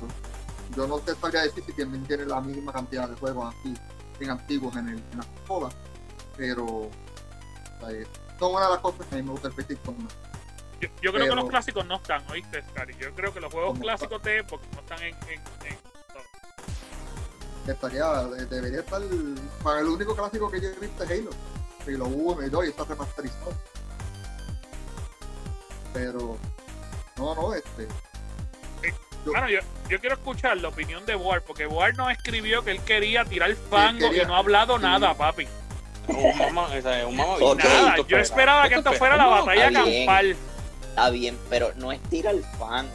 yo no te sabría decir si también tiene la misma cantidad de juegos así, bien antiguos en, el, en la consola, pero son una de las cosas que a mí me gusta el PlayStation Yo, yo creo que los clásicos no están, ¿oíste, Scary? Yo creo que los juegos clásicos de Xbox no están en, en, Estaría, debería estar. Para el único clásico que yo he visto es Halo. Halo 1 y 2 y está remasterizado. Pero. No, no, este. Bueno, yo, yo quiero escuchar la opinión de Ward, porque Ward no escribió que él quería tirar fango y no ha hablado nada, papi. Un mamá, un mamá nada, yo esperaba que esto fuera la batalla campal. Está bien, pero no es tirar fango.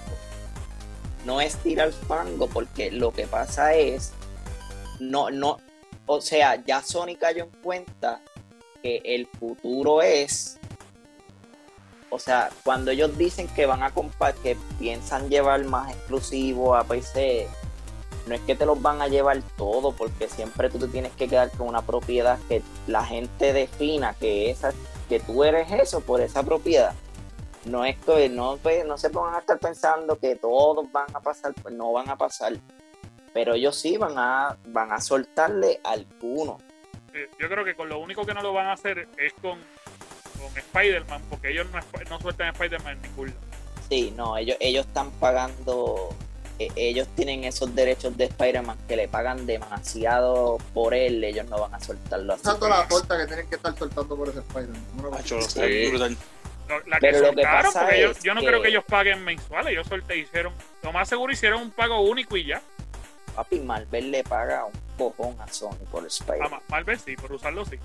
No es tirar fango, porque lo que pasa es. No, no. O sea, ya Sony cayó en cuenta que el futuro es o sea, cuando ellos dicen que van a comprar, que piensan llevar más exclusivo a PC, no es que te los van a llevar todo, porque siempre tú te tienes que quedar con una propiedad que la gente defina que esa, que tú eres eso por esa propiedad. No es que no, pues, no se pongan a estar pensando que todos van a pasar, pues no van a pasar. Pero ellos sí van a, van a soltarle algunos. Yo creo que con lo único que no lo van a hacer es con con Spider-Man, porque ellos no, no sueltan Spider-Man en ningún lado. Sí, no, ellos, ellos están pagando, e, ellos tienen esos derechos de Spider-Man que le pagan demasiado por él, ellos no van a soltarlo así. Tanto la torta que tienen que estar soltando por ese Spider-Man. La que Pero porque yo no creo que ellos paguen mensuales, ellos suelte hicieron, lo más seguro hicieron un pago único y ya. Papi, Marvel le paga un cojón a Sony por Spider-Man. Ah, Marvel sí, por usarlo sí.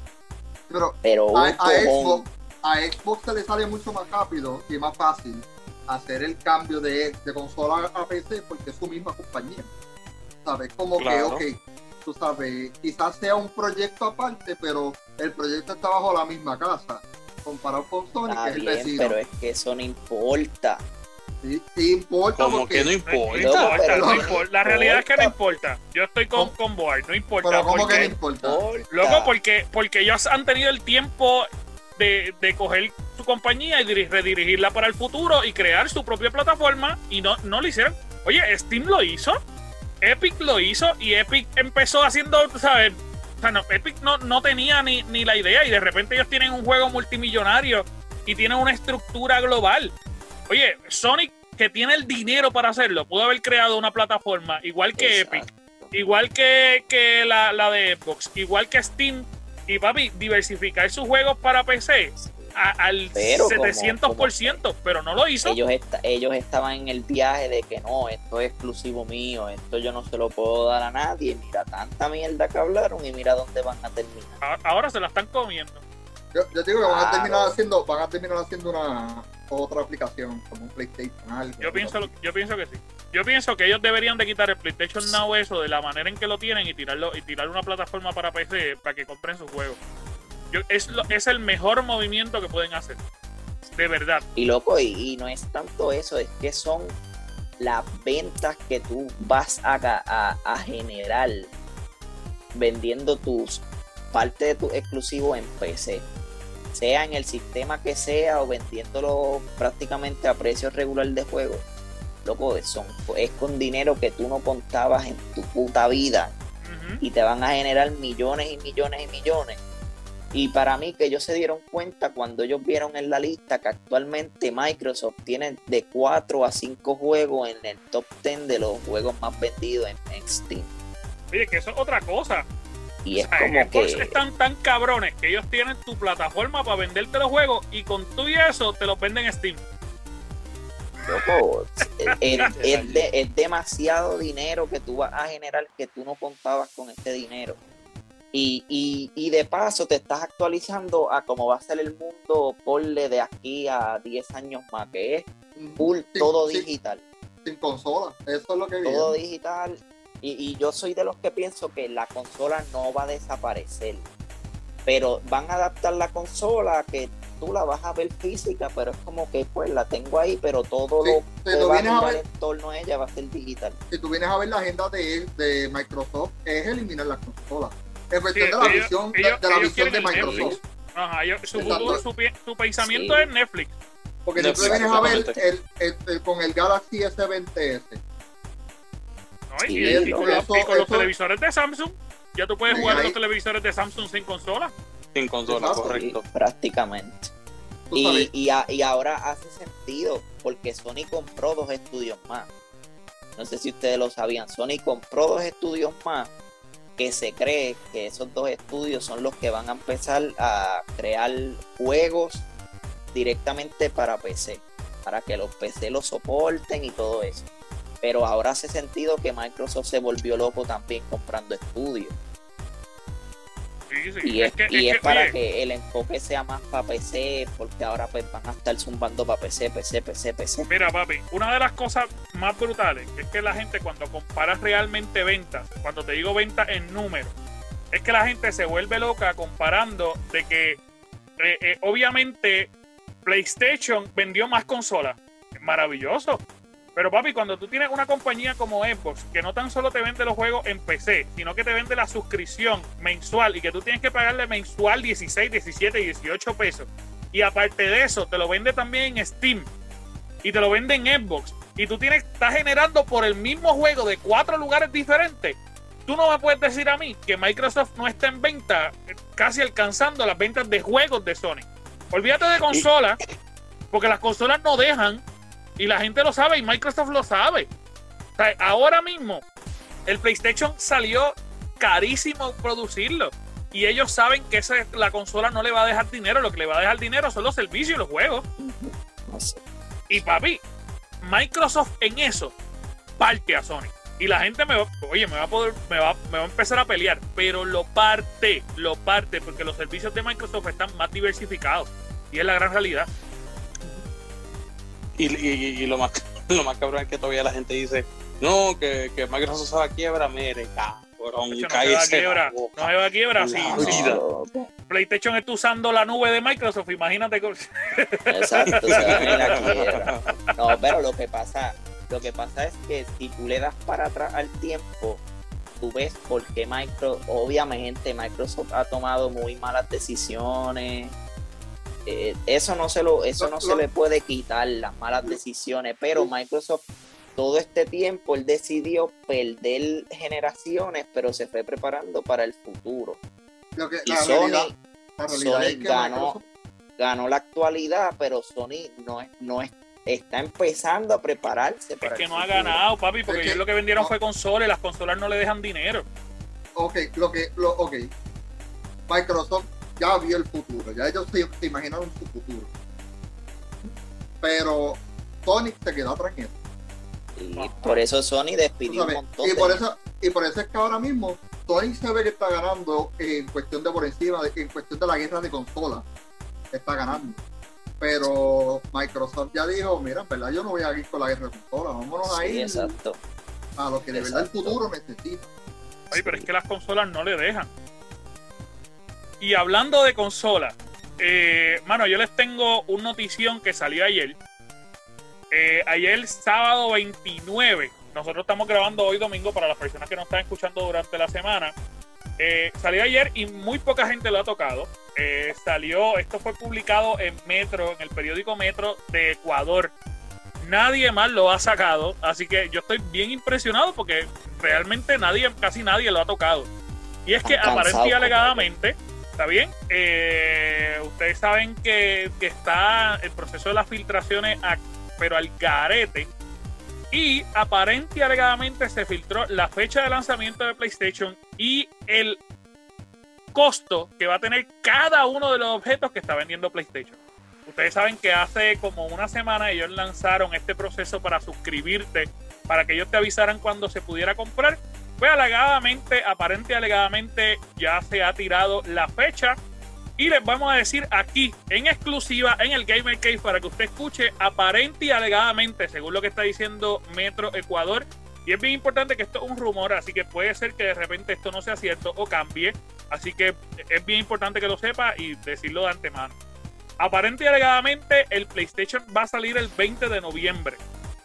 Pero, Pero a, a Xbox, a Xbox se le sale mucho más rápido y más fácil hacer el cambio de, de consola a PC porque es su misma compañía. ¿Sabes? Como que, ok, tú sabes, quizás sea un proyecto aparte, pero el proyecto está bajo la misma casa. Comparado con Sony, que es el vecino. Pero es que eso no importa. Sí, importa. Como que no importa. No importa, La realidad es que no importa. Yo estoy con, con Board, no importa. Pero ¿cómo que no importa? Loco, porque, porque ellos han tenido el tiempo de, de, coger su compañía y redirigirla para el futuro y crear su propia plataforma y no, no lo hicieron. Oye, Steam lo hizo, Epic lo hizo y Epic empezó haciendo, ¿sabes? O sea, no, Epic no, no tenía ni, ni la idea y de repente ellos tienen un juego multimillonario y tienen una estructura global. Oye, Sonic, que tiene el dinero para hacerlo, pudo haber creado una plataforma igual que Epic, igual que, que la, la de Xbox, igual que Steam y papi, diversificar sus juegos para PC al 700%, pero no lo hizo. Ellos, ellos estaban en el viaje de que no, esto es exclusivo mío, esto yo no se lo puedo dar a nadie. Mira tanta mierda que hablaron y mira dónde van a terminar. Ahora se la están comiendo. Yo, yo digo que van a terminar haciendo, van a terminar haciendo una otra aplicación como un PlayStation algo. Yo pienso, yo pienso que sí. Yo pienso que ellos deberían de quitar el PlayStation Now eso de la manera en que lo tienen y tirarlo y tirar una plataforma para PC para que compren sus juegos. Es, es el mejor movimiento que pueden hacer. De verdad. Y loco, y, no es tanto eso, es que son las ventas que tú vas a, a, a generar vendiendo tus parte de tu exclusivo en PC sea en el sistema que sea o vendiéndolo prácticamente a precio regular de juego, loco, son, es con dinero que tú no contabas en tu puta vida y te van a generar millones y millones y millones. Y para mí que ellos se dieron cuenta cuando ellos vieron en la lista que actualmente Microsoft tiene de 4 a 5 juegos en el top 10 de los juegos más vendidos en, en Steam. Oye, que eso es otra cosa. Y es como que. Están tan cabrones que ellos tienen tu plataforma para venderte los juegos y con tú y eso te los venden en Steam. Loco, es, demasiado dinero que tú vas a generar que tú no contabas con este dinero. Y, y, de paso te estás actualizando a cómo va a ser el mundo porle de aquí a 10 años más, que es full todo digital. Sin consola, eso es lo que viene. Todo digital y, yo soy de los que pienso que la consola no va a desaparecer. Pero van a adaptar la consola que tú la vas a ver física, pero es como que pues la tengo ahí, pero todo lo que va a, ver, en torno a ella va a ser digital. Si tú vienes a ver la agenda de, de Microsoft, es eliminar la consola. Es cuestión de la visión, de, la visión de Microsoft. Ajá, su, pensamiento es Netflix. Porque si tú vienes a ver el, con el Galaxy S20S, y, con, los, televisores de Samsung, ya tú puedes jugar los televisores de Samsung sin consola. Sin consola, correcto. prácticamente. Y, y, ahora hace sentido porque Sony compró dos estudios más. No sé si ustedes lo sabían. Sony compró dos estudios más que se cree que esos dos estudios son los que van a empezar a crear juegos directamente para PC, para que los PC los soporten y todo eso. Pero ahora hace sentido que Microsoft se volvió loco también comprando estudios. Y es, para que el enfoque sea más para PC, porque ahora pues van a estar zumbando para PC, PC, PC, PC. Mira, papi, una de las cosas más brutales es que la gente cuando compara realmente ventas, cuando te digo ventas en número, es que la gente se vuelve loca comparando de que eh, eh, obviamente PlayStation vendió más consolas. Maravilloso. Pero papi, cuando tú tienes una compañía como Xbox, que no tan solo te vende los juegos en PC, sino que te vende la suscripción mensual y que tú tienes que pagarle mensual 16, 17, 18 pesos. Y aparte de eso, te lo vende también en Steam. Y te lo vende en Xbox. Y tú tienes, estás generando por el mismo juego de cuatro lugares diferentes. Tú no me puedes decir a mí que Microsoft no está en venta, casi alcanzando las ventas de juegos de Sony. Olvídate de consolas, porque las consolas no dejan y la gente lo sabe y Microsoft lo sabe. ahora mismo el PlayStation salió carísimo producirlo. Y ellos saben que esa, la consola no le va a dejar dinero. Lo que le va a dejar dinero son los servicios y los juegos. Y papi, Microsoft en eso parte a Sony. Y la gente me va, oye, me va a poder, me va, me va a empezar a pelear, pero lo parte, lo parte, porque los servicios de Microsoft están más diversificados. Y es la gran realidad. Y, lo, más, lo más cabrón es que todavía la gente dice, no, que, que Microsoft se va a quiebra, mire, cabrón, no se va a quiebra, no se va a quiebra, sí. PlayStation está usando la nube de Microsoft, imagínate. Exacto, se va a la quiebra. No, pero lo que pasa, lo que pasa es que si tú le das para atrás al tiempo, tú ves por qué Microsoft, obviamente Microsoft ha tomado muy malas decisiones eh, eso no se lo eso no, se le puede quitar las malas decisiones pero Microsoft todo este tiempo él decidió perder generaciones pero se fue preparando para el futuro. Y Sony, ganó ganó la actualidad pero Sony no es no es está empezando a prepararse para es que no ha ganado papi porque ellos lo que vendieron fue consolas las consolas no le dejan dinero. Ok lo que lo, ok. Microsoft ya vio el futuro, ya ellos se, imaginaron su futuro. Pero Sonic se quedó atrás Y por eso Sony despidió un montón. Y por, eso, y por eso es que ahora mismo Sony se ve que está ganando en cuestión de por encima, en cuestión de la guerra de consolas. Está ganando. Pero Microsoft ya dijo, mira, en verdad yo no voy a ir con la guerra de consolas, vámonos ahí. Exacto. A lo que de verdad el futuro necesita. Ay, pero es que las consolas no le dejan. Y hablando de consolas, eh, mano, yo les tengo una notición que salió ayer. Eh, ayer, sábado 29, nosotros estamos grabando hoy domingo para las personas que nos están escuchando durante la semana. Eh, salió ayer y muy poca gente lo ha tocado. salió, esto fue publicado en Metro, en el periódico Metro de Ecuador. Nadie más lo ha sacado, así que yo estoy bien impresionado porque realmente nadie, casi nadie lo ha tocado. Y es que aparentemente alegadamente ¿Está bien? Eh, ustedes saben que, está el proceso de las filtraciones, pero al garete. Y aparente y alegadamente se filtró la fecha de lanzamiento de PlayStation y el costo que va a tener cada uno de los objetos que está vendiendo PlayStation. Ustedes saben que hace como una semana ellos lanzaron este proceso para suscribirte, para que ellos te avisaran cuando se pudiera comprar. Pues alegadamente, aparente alegadamente ya se ha tirado la fecha. Y les vamos a decir aquí, en exclusiva, en el Gamer Case, para que usted escuche aparente y alegadamente, según lo que está diciendo Metro Ecuador. Y es bien importante que esto es un rumor, así que puede ser que de repente esto no sea cierto o cambie. Así que es bien importante que lo sepa y decirlo de antemano. Aparente y alegadamente, el PlayStation va a salir el 20 de noviembre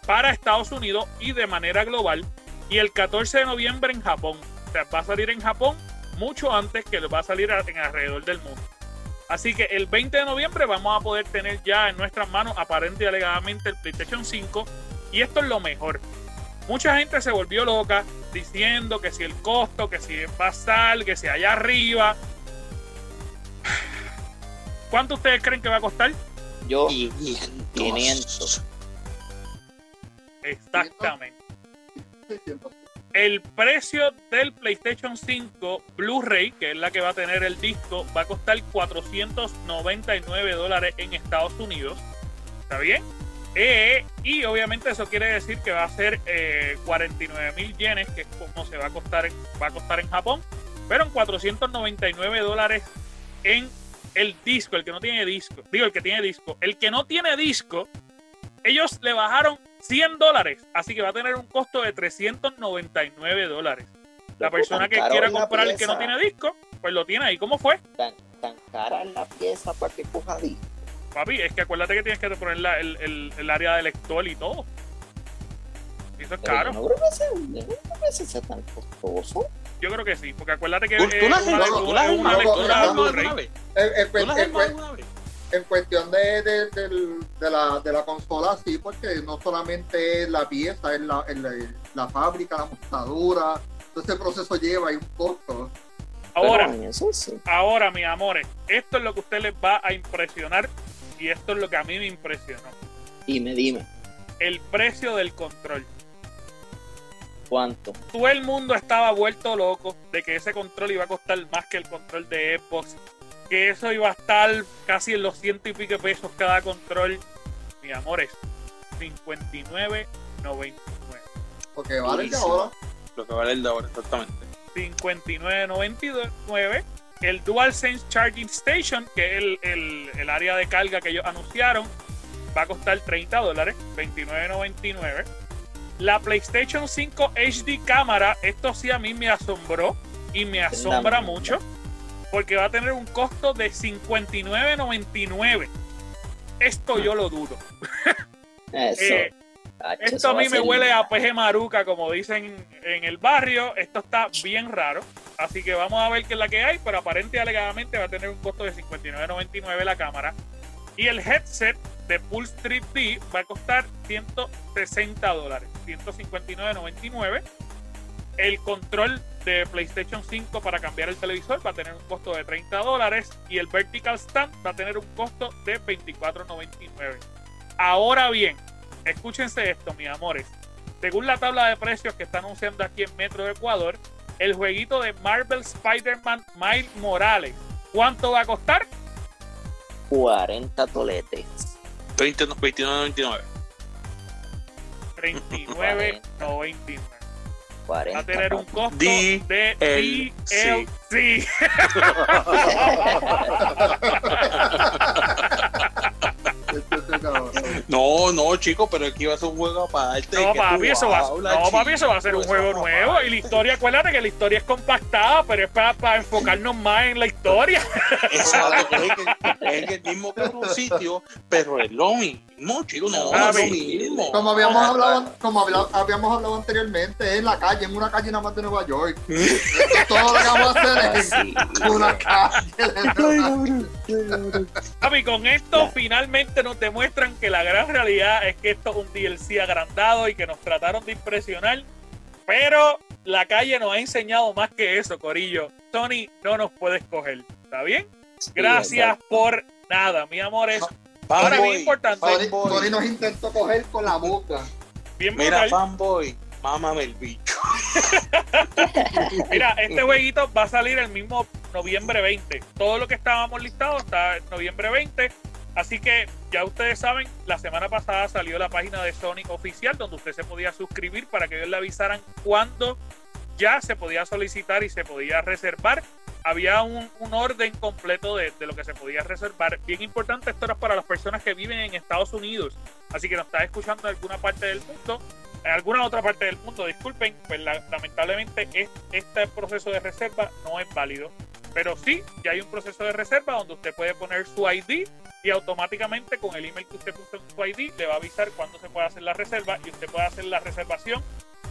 para Estados Unidos y de manera global y el 14 de noviembre en Japón. O sea, va a salir en Japón mucho antes que va a salir en alrededor del mundo. Así que el 20 de noviembre vamos a poder tener ya en nuestras manos aparente y alegadamente el PlayStation 5. Y esto es lo mejor. Mucha gente se volvió loca diciendo que si el costo, que si es basal, que si allá arriba. ¿Cuánto ustedes creen que va a costar? Yo, 500. Exactamente. El precio del PlayStation 5 Blu-ray, que es la que va a tener el disco, va a costar 499 dólares en Estados Unidos. ¿Está bien? Eh, y obviamente eso quiere decir que va a ser 49 eh, mil yenes, que es como se va a costar, va a costar en Japón, pero en 499 dólares en el disco, el que no tiene disco. Digo, el que tiene disco. El que no tiene disco, ellos le bajaron 100 dólares. Así que va a tener un costo de 399 dólares. La persona que quiera comprar el que no tiene disco, pues lo tiene ahí. ¿Cómo fue? Tan, tan cara la pieza para que coja disco. Papi, es que acuérdate que tienes que poner el, el, el, área de lector y todo. eso es caro. no creo que sea, no sea tan costoso. Yo creo que sí, porque acuérdate que es una, una lectura en cuestión de, de, de, la, de la consola, sí, porque no solamente es la pieza, es la, la, fábrica, la montadura, todo ese proceso lleva y un costo. Ahora, ahora, mis amores, esto es lo que a usted les va a impresionar y esto es lo que a mí me impresionó. Dime, dime. El precio del control. ¿Cuánto? Todo el mundo estaba vuelto loco de que ese control iba a costar más que el control de Xbox que eso iba a estar casi en los ciento y pico pesos cada control. Mi amores, 59.99. Porque vale el de ahora. Lo que vale el de ahora, exactamente. 59.99. El DualSense Charging Station, que es el, el, área de carga que ellos anunciaron, va a costar 30 dólares, 29.99. La PlayStation 5 HD cámara, esto sí a mí me asombró y me asombra mucho porque va a tener un costo de 59.99. Esto yo lo dudo. Eh, esto a mí me huele a peje maruca, como dicen en el barrio. Esto está bien raro. Así que vamos a ver qué es la que hay, pero aparente y alegadamente va a tener un costo de 59.99 la cámara. Y el headset de Pulse 3D va a costar 160 dólares, 159.99. El control de PlayStation 5 para cambiar el televisor va a tener un costo de 30 dólares y el Vertical Stand va a tener un costo de 24.99. Ahora bien, escúchense esto, mis amores. Según la tabla de precios que está anunciando aquí en Metro de Ecuador, el jueguito de Marvel Spider-Man Miles Morales ¿Cuánto va a costar? 40 toletes. 29.99. 39.99. Va a 40 tener un costo DLC. de DLC. No, no, chicos, pero aquí va a ser un juego aparte. No, papi, eso va, no, papi, eso va a chico, ser un eso juego no nuevo. Y la historia, acuérdate que la historia es compactada, pero es para, para enfocarnos más en la historia. Exacto, es que es en el mismo sitio, pero es lo mismo, chicos, no, Ah, es lo mismo. Como habíamos hablado, como habíamos hablado anteriormente, es en la calle, en una calle nada más de Nueva York. Todo lo que vamos a hacer es Sí. en una calle de Nueva York. Papi, con esto finalmente nos demuestran que la gran realidad es que esto es un DLC agrandado y que nos trataron de impresionar. Pero la calle nos ha enseñado más que eso, Corillo. Sony no nos puede escoger. ¿Está bien? Gracias por nada, mi amor. Es Ahora, bien Fanboy, importante. Sony nos intentó coger con la boca. bien Mira, brutal. fanboy, mámame el bicho. Mira, este jueguito va a salir el mismo noviembre 20. Todo lo que estábamos listados está en noviembre 20. Así que ya ustedes saben, la semana pasada salió la página de Sonic oficial donde usted se podía suscribir para que ellos le avisaran cuándo ya se podía solicitar y se podía reservar. Había un, orden completo de, lo que se podía reservar. Bien importante, esto era para las personas que viven en Estados Unidos. Así que nos está escuchando en alguna parte del mundo, en alguna otra parte del mundo, disculpen, pues la- lamentablemente es- este proceso de reserva no es válido. Pero sí, ya hay un proceso de reserva donde usted puede poner su ID y automáticamente con el email que usted puso en su ID le va a avisar cuándo se puede hacer la reserva y usted puede hacer la reservación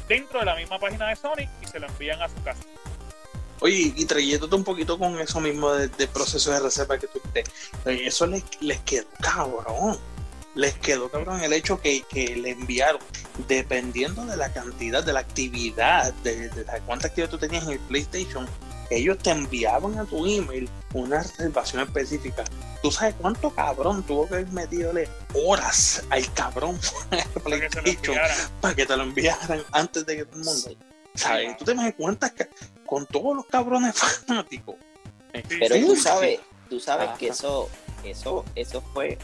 dentro de la misma página de Sony y se lo envían a su casa. Oye, y trayéndote un poquito con eso mismo de, proceso de reserva que tú te, eso les, les quedó cabrón. Les quedó cabrón el hecho que, que le enviaron, dependiendo de la cantidad, de la actividad, de, de la cuánta actividad tú tenías en el PlayStation, ellos te enviaban a tu email una reservación específica. ¿Tú sabes cuánto cabrón tuvo que haber metido horas al cabrón Para que para te lo enviaran antes de que todo el mundo? Sí. ¿Sabes? ¿Tú te imaginas cuántas con todos los cabrones fanáticos? Pero sí. tú sabes, tú sabes Ajá. que eso, eso, eso fue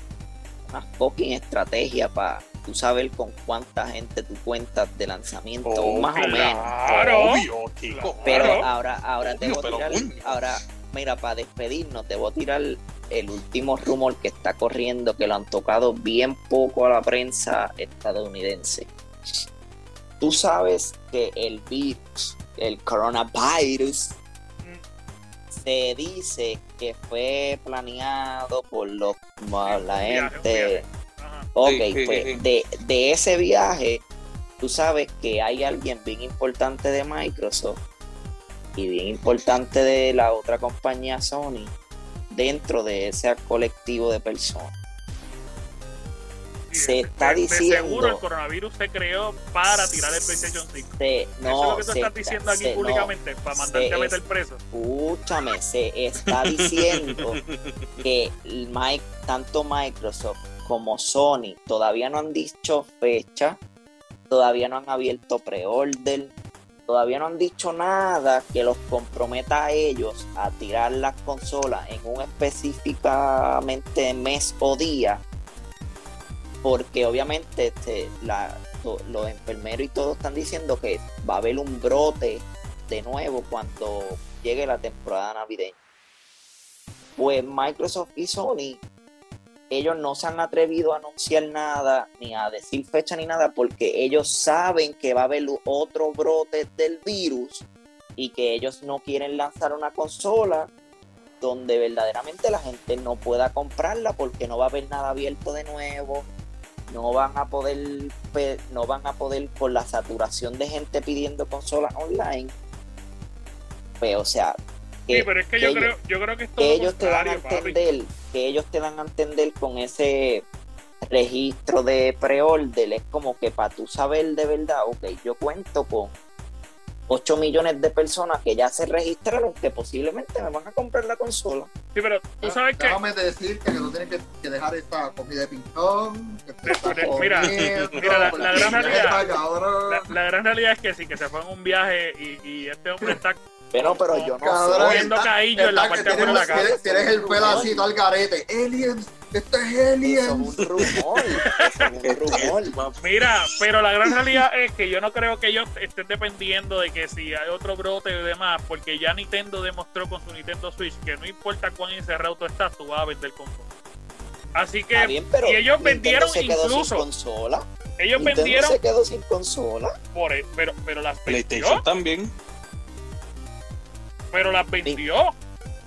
una fucking estrategia para tú saber con cuánta gente tú cuentas de lanzamiento, Oh, más o menos. Claro. Obvio, chico. Pero Claro. ahora, ahora te Coño, voy a pero tirar, ahora, mira, para despedirnos, te voy a tirar el último rumor que está corriendo, que lo han tocado bien poco a la prensa estadounidense. Tú sabes que el virus, el coronavirus, se dice que fue planeado por los la gente. Ok, Sí, sí, pues sí. De, de ese viaje, tú sabes que hay alguien bien importante de Microsoft y bien importante de la otra compañía Sony dentro de ese colectivo de personas. Se está de- de diciendo- seguro el coronavirus se creó para tirar el PlayStation 5. Se- Eso no, es lo que tú se estás está- diciendo aquí se- no, públicamente, para mandarte a meter es- preso. escúchame, se está diciendo que tanto Microsoft como Sony todavía no han dicho fecha, todavía no han abierto pre-order, todavía no han dicho nada que los comprometa a ellos a tirar las consolas en un específicamente mes o día, porque obviamente este, la- los enfermeros y todos están diciendo que va a haber un brote de nuevo cuando llegue la temporada navideña. Pues Microsoft y Sony, ellos no se han atrevido a anunciar nada, ni a decir fecha ni nada, porque ellos saben que va a haber otro brote del virus y que ellos no quieren lanzar una consola donde verdaderamente la gente no pueda comprarla porque no va a haber nada abierto de nuevo, no van a poder, no van a poder por la saturación de gente pidiendo consolas online. Pues, o sea, que, Sí, pero es que, yo, ellos- creo, yo creo que es todo que lo ellos te dan a papi. entender, que ellos te dan a entender con ese registro de pre-order, es como que para tú saber de verdad, ok, yo cuento con 8 millones de personas que ya se registraron que posiblemente me van a comprar la consola. Sí, pero tú sabes que Déjame decirte que no tienes que, que dejar esta comida de estás Mira, mira, la- la gran realidad- está, cabrón. la, la gran realidad es que sí, que se fue en un viaje y, y este hombre está Pero, pero yo no Cabrón. Viendo está- caillo en la está parte de la tienes- casa. Tienes, tienes el pedacito al garete. Aliens, esto es Eso es aliens. un rumor. Eso es un rumor. Mira, pero la gran realidad es que yo no creo que ellos estén dependiendo de que si hay otro brote y demás, porque ya Nintendo demostró con su Nintendo Switch que no importa cuán encerrado tú estás, tú vas a vender consola. Así que bien, pero y ellos Nintendo vendieron se quedó incluso, sin consola. ellos Nintendo vendieron se quedó sin consola. por e- pero pero las vendió, PlayStation también. pero las vendió.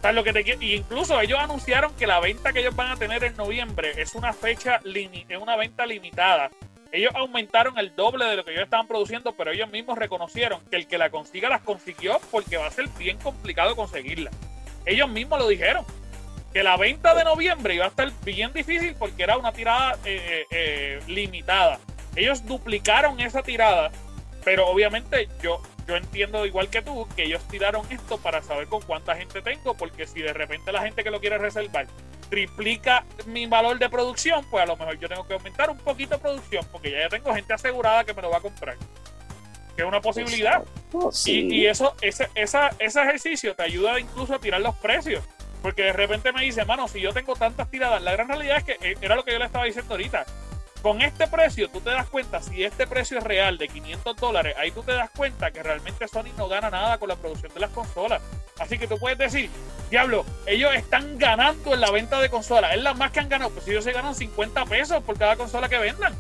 ¿Sabes lo que te? Y incluso ellos anunciaron que la venta que ellos van a tener en noviembre es una fecha es una venta limitada. Ellos aumentaron el doble de lo que ellos estaban produciendo, pero ellos mismos reconocieron que el que la consiga las consiguió porque va a ser bien complicado conseguirla. Ellos mismos lo dijeron. Que la venta de noviembre iba a estar bien difícil porque era una tirada eh, eh, limitada. Ellos duplicaron esa tirada, pero obviamente yo, yo entiendo igual que tú que ellos tiraron esto para saber con cuánta gente tengo, porque si de repente la gente que lo quiere reservar triplica mi valor de producción, pues a lo mejor yo tengo que aumentar un poquito de producción, porque ya, ya tengo gente asegurada que me lo va a comprar. Que es una posibilidad. Oh, sí. Y, y eso, ese, esa, ese ejercicio te ayuda incluso a tirar los precios. Porque de repente me dice, mano, si yo tengo tantas tiradas, la gran realidad es que eh, era lo que yo le estaba diciendo ahorita. Con este precio, tú te das cuenta, si este precio es real de 500 dólares, ahí tú te das cuenta que realmente Sony no gana nada con la producción de las consolas. Así que tú puedes decir, diablo, ellos están ganando en la venta de consolas. Es la más que han ganado. Pues si ellos se ganan 50 pesos por cada consola que vendan.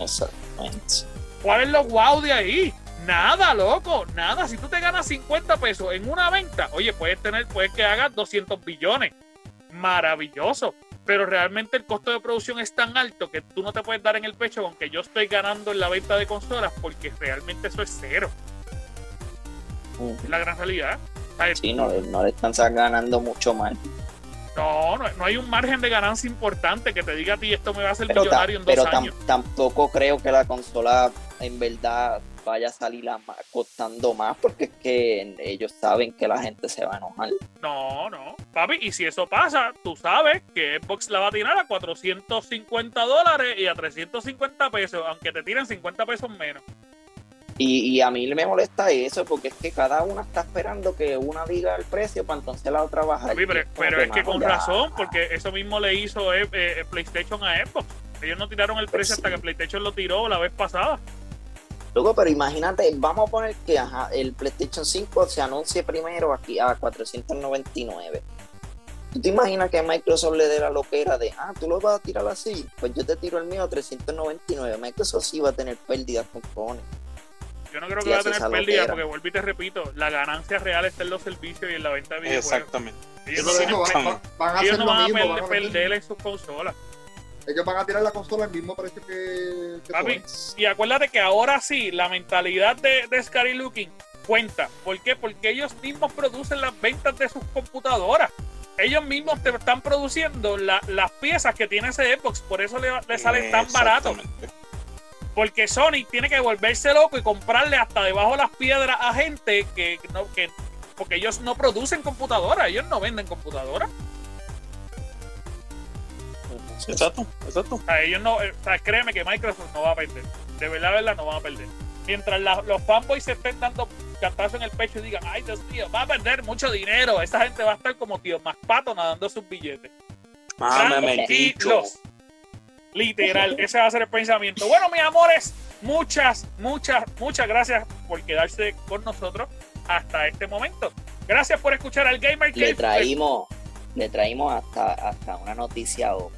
Exactamente. ¿Cuál es lo wow de ahí? Nada, loco, nada. Si tú te ganas 50 pesos en una venta, oye, puedes tener, puedes que hagas 200 billones. Maravilloso. Pero realmente el costo de producción es tan alto que tú no te puedes dar en el pecho con que yo estoy ganando en la venta de consolas porque realmente eso es cero. Es la gran realidad. Sea, Sí, no, le- no le están ganando mucho más. No, no, no hay un margen de ganancia importante que te diga a ti esto me va a hacer Pero, millonario en dos pero años. tampoco creo que la consola en verdad vaya a salir a costando más porque es que ellos saben que la gente se va a enojar. No, no. Papi, y si eso pasa, tú sabes que Xbox la va a tirar a 450 dólares y a 350 pesos, aunque te tiren 50 pesos menos. Y, y a mí me molesta eso porque es que cada una está esperando que una diga el precio para entonces la otra bajar. Papi, pero, es que con ya. razón, porque eso mismo le hizo eh, eh, PlayStation a Xbox. Ellos no tiraron el precio hasta que PlayStation lo tiró la vez pasada. Luego, pero imagínate, vamos a poner que ajá, el PlayStation 5 se anuncie primero aquí a 499. ¿Tú te imaginas que Microsoft le dé la loquera de, ah, tú lo vas a tirar así? Pues yo te tiro el mío a 399. Microsoft sí va a tener pérdidas con cojones. Yo no creo que Sí, va a tener esa pérdida, loquera. porque vuelvo y te repito, la ganancia real está en los servicios y en la venta de videojuegos. Exactamente. Ellos no, van, van- van a ellos no van a perder en sus consolas. Ellos van a tirar la consola al mismo precio que, que Papi. Y acuérdate que ahora sí, la mentalidad de, de Scary Looking cuenta. ¿Por qué? Porque ellos mismos producen las ventas de sus computadoras. Ellos mismos te están produciendo la- las piezas que tiene ese Xbox. Por eso le, le salen tan barato. Porque Sony tiene que volverse loco y comprarle hasta debajo de las piedras a gente que no. Que, porque ellos no producen computadoras. Ellos no venden computadoras. Exacto, exacto. O sea, ellos no, eh, o sea, créeme que Microsoft no va a perder. De verdad, de verdad, no van a perder. Mientras la- los fanboys se estén dando cantazo en el pecho y digan, ay Dios mío, va a perder mucho dinero. Esa gente va a estar como tío más pato nadando sus billetes. Mámame. Tranquilos. Literal, ese va a ser el pensamiento. Bueno, mis amores, muchas, muchas, muchas gracias por quedarse con nosotros hasta este momento. Gracias por escuchar al Gamer Le Cave. traímos, le traímos hasta, hasta una noticia o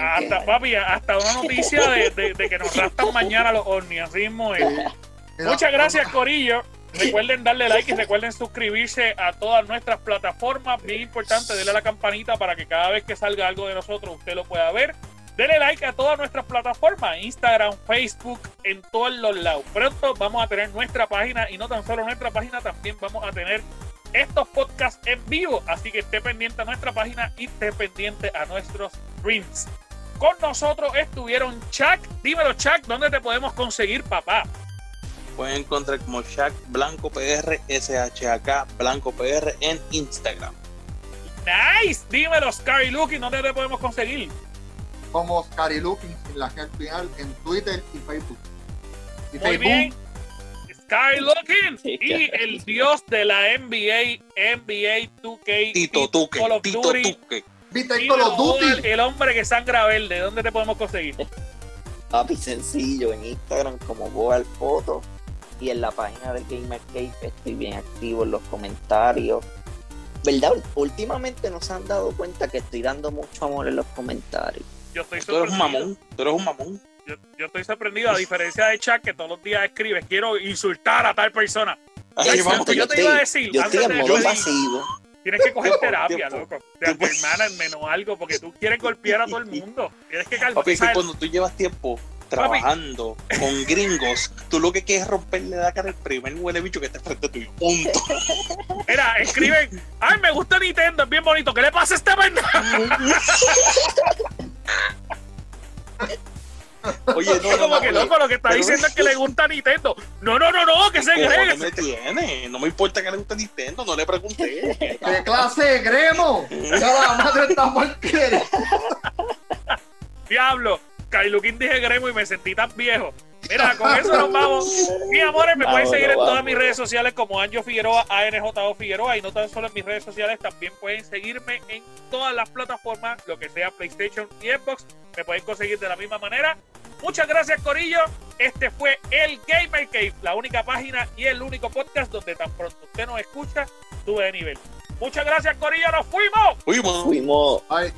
Hasta, papi, hasta una noticia de, de- de que nos raptan mañana los ovnis. Así Muchas gracias, Corillo. Recuerden darle like y recuerden suscribirse a todas nuestras plataformas. Bien importante, denle a la campanita para que cada vez que salga algo de nosotros usted lo pueda ver. Denle like a todas nuestras plataformas, Instagram, Facebook, en todos los lados. Pronto vamos a tener nuestra página y no tan solo nuestra página, también vamos a tener estos podcasts en vivo. Así que esté pendiente a nuestra página y esté pendiente a nuestros streams. Con nosotros estuvieron Chuck. Dímelo, Chuck, ¿dónde te podemos conseguir, papá? Pueden encontrar como Shaq Blanco PR, SHAK Blanco PR en Instagram. Nice. Dímelo, Scary Looking, ¿dónde te podemos conseguir? como Scary Looking sin la G al final en Twitter y Facebook. Y Muy Facebook, bien. Kyle Looking y el dios de la NBA, NBA 2K, Tito Tuque, Call of Tito Duty. Tuque. ¿Viste Y Call of el, Duty? el hombre que sangra verde, ¿dónde te podemos conseguir? Papi, sencillo, en Instagram como Boal Foto y en la página del Gamer Cave estoy bien activo en los comentarios. ¿Verdad? Últimamente nos han dado cuenta que estoy dando mucho amor en los comentarios. Yo estoy Tú eres un mamón. Tú eres un mamón. Yo, yo estoy sorprendido, a diferencia de Chuck, que todos los días escribes, quiero insultar a tal persona. Ay, vamos. yo te estoy- iba a decir, Yo estoy en modo pasivo. tienes que coger Tiempo, terapia, tiempo. loco. De hermana menos algo, porque tú quieres golpear a todo el mundo. Tienes que calmar. Papi, es que cuando tú llevas tiempo trabajando con gringos, tú lo que quieres es romperle la cara al primer huele bicho que está frente tuyo. Punto. Mira, escriben, ay, me gusta Nintendo, es bien bonito. ¿Qué le pasa a este pendejo? Oye, no, no, como no, que oye, loco, lo que está diciendo es que le gusta Nintendo. No, no, no, no, que se ¿qué cree. cojones me tiene? No me importa que le guste Nintendo, no le pregunté. ¿Qué clase de gremo? Ya la madre está porquería. Diablo, Kailukin dije Gremo y me sentí tan viejo. Mira, con eso nos vamos. Mis amores, me pueden seguir en todas mis redes sociales como Anjo Figueroa, ANJO Figueroa. Y no tan solo en mis redes sociales, también pueden seguirme en todas las plataformas, lo que sea PlayStation y Xbox. Me pueden conseguir de la misma manera. Muchas gracias, Corillo. Este fue el Gamer Cave, la única página y el único podcast donde tan pronto usted nos escucha, sube de nivel. Muchas gracias, Corillo. ¡Nos fuimos! Fuimos. Fuimos Ay.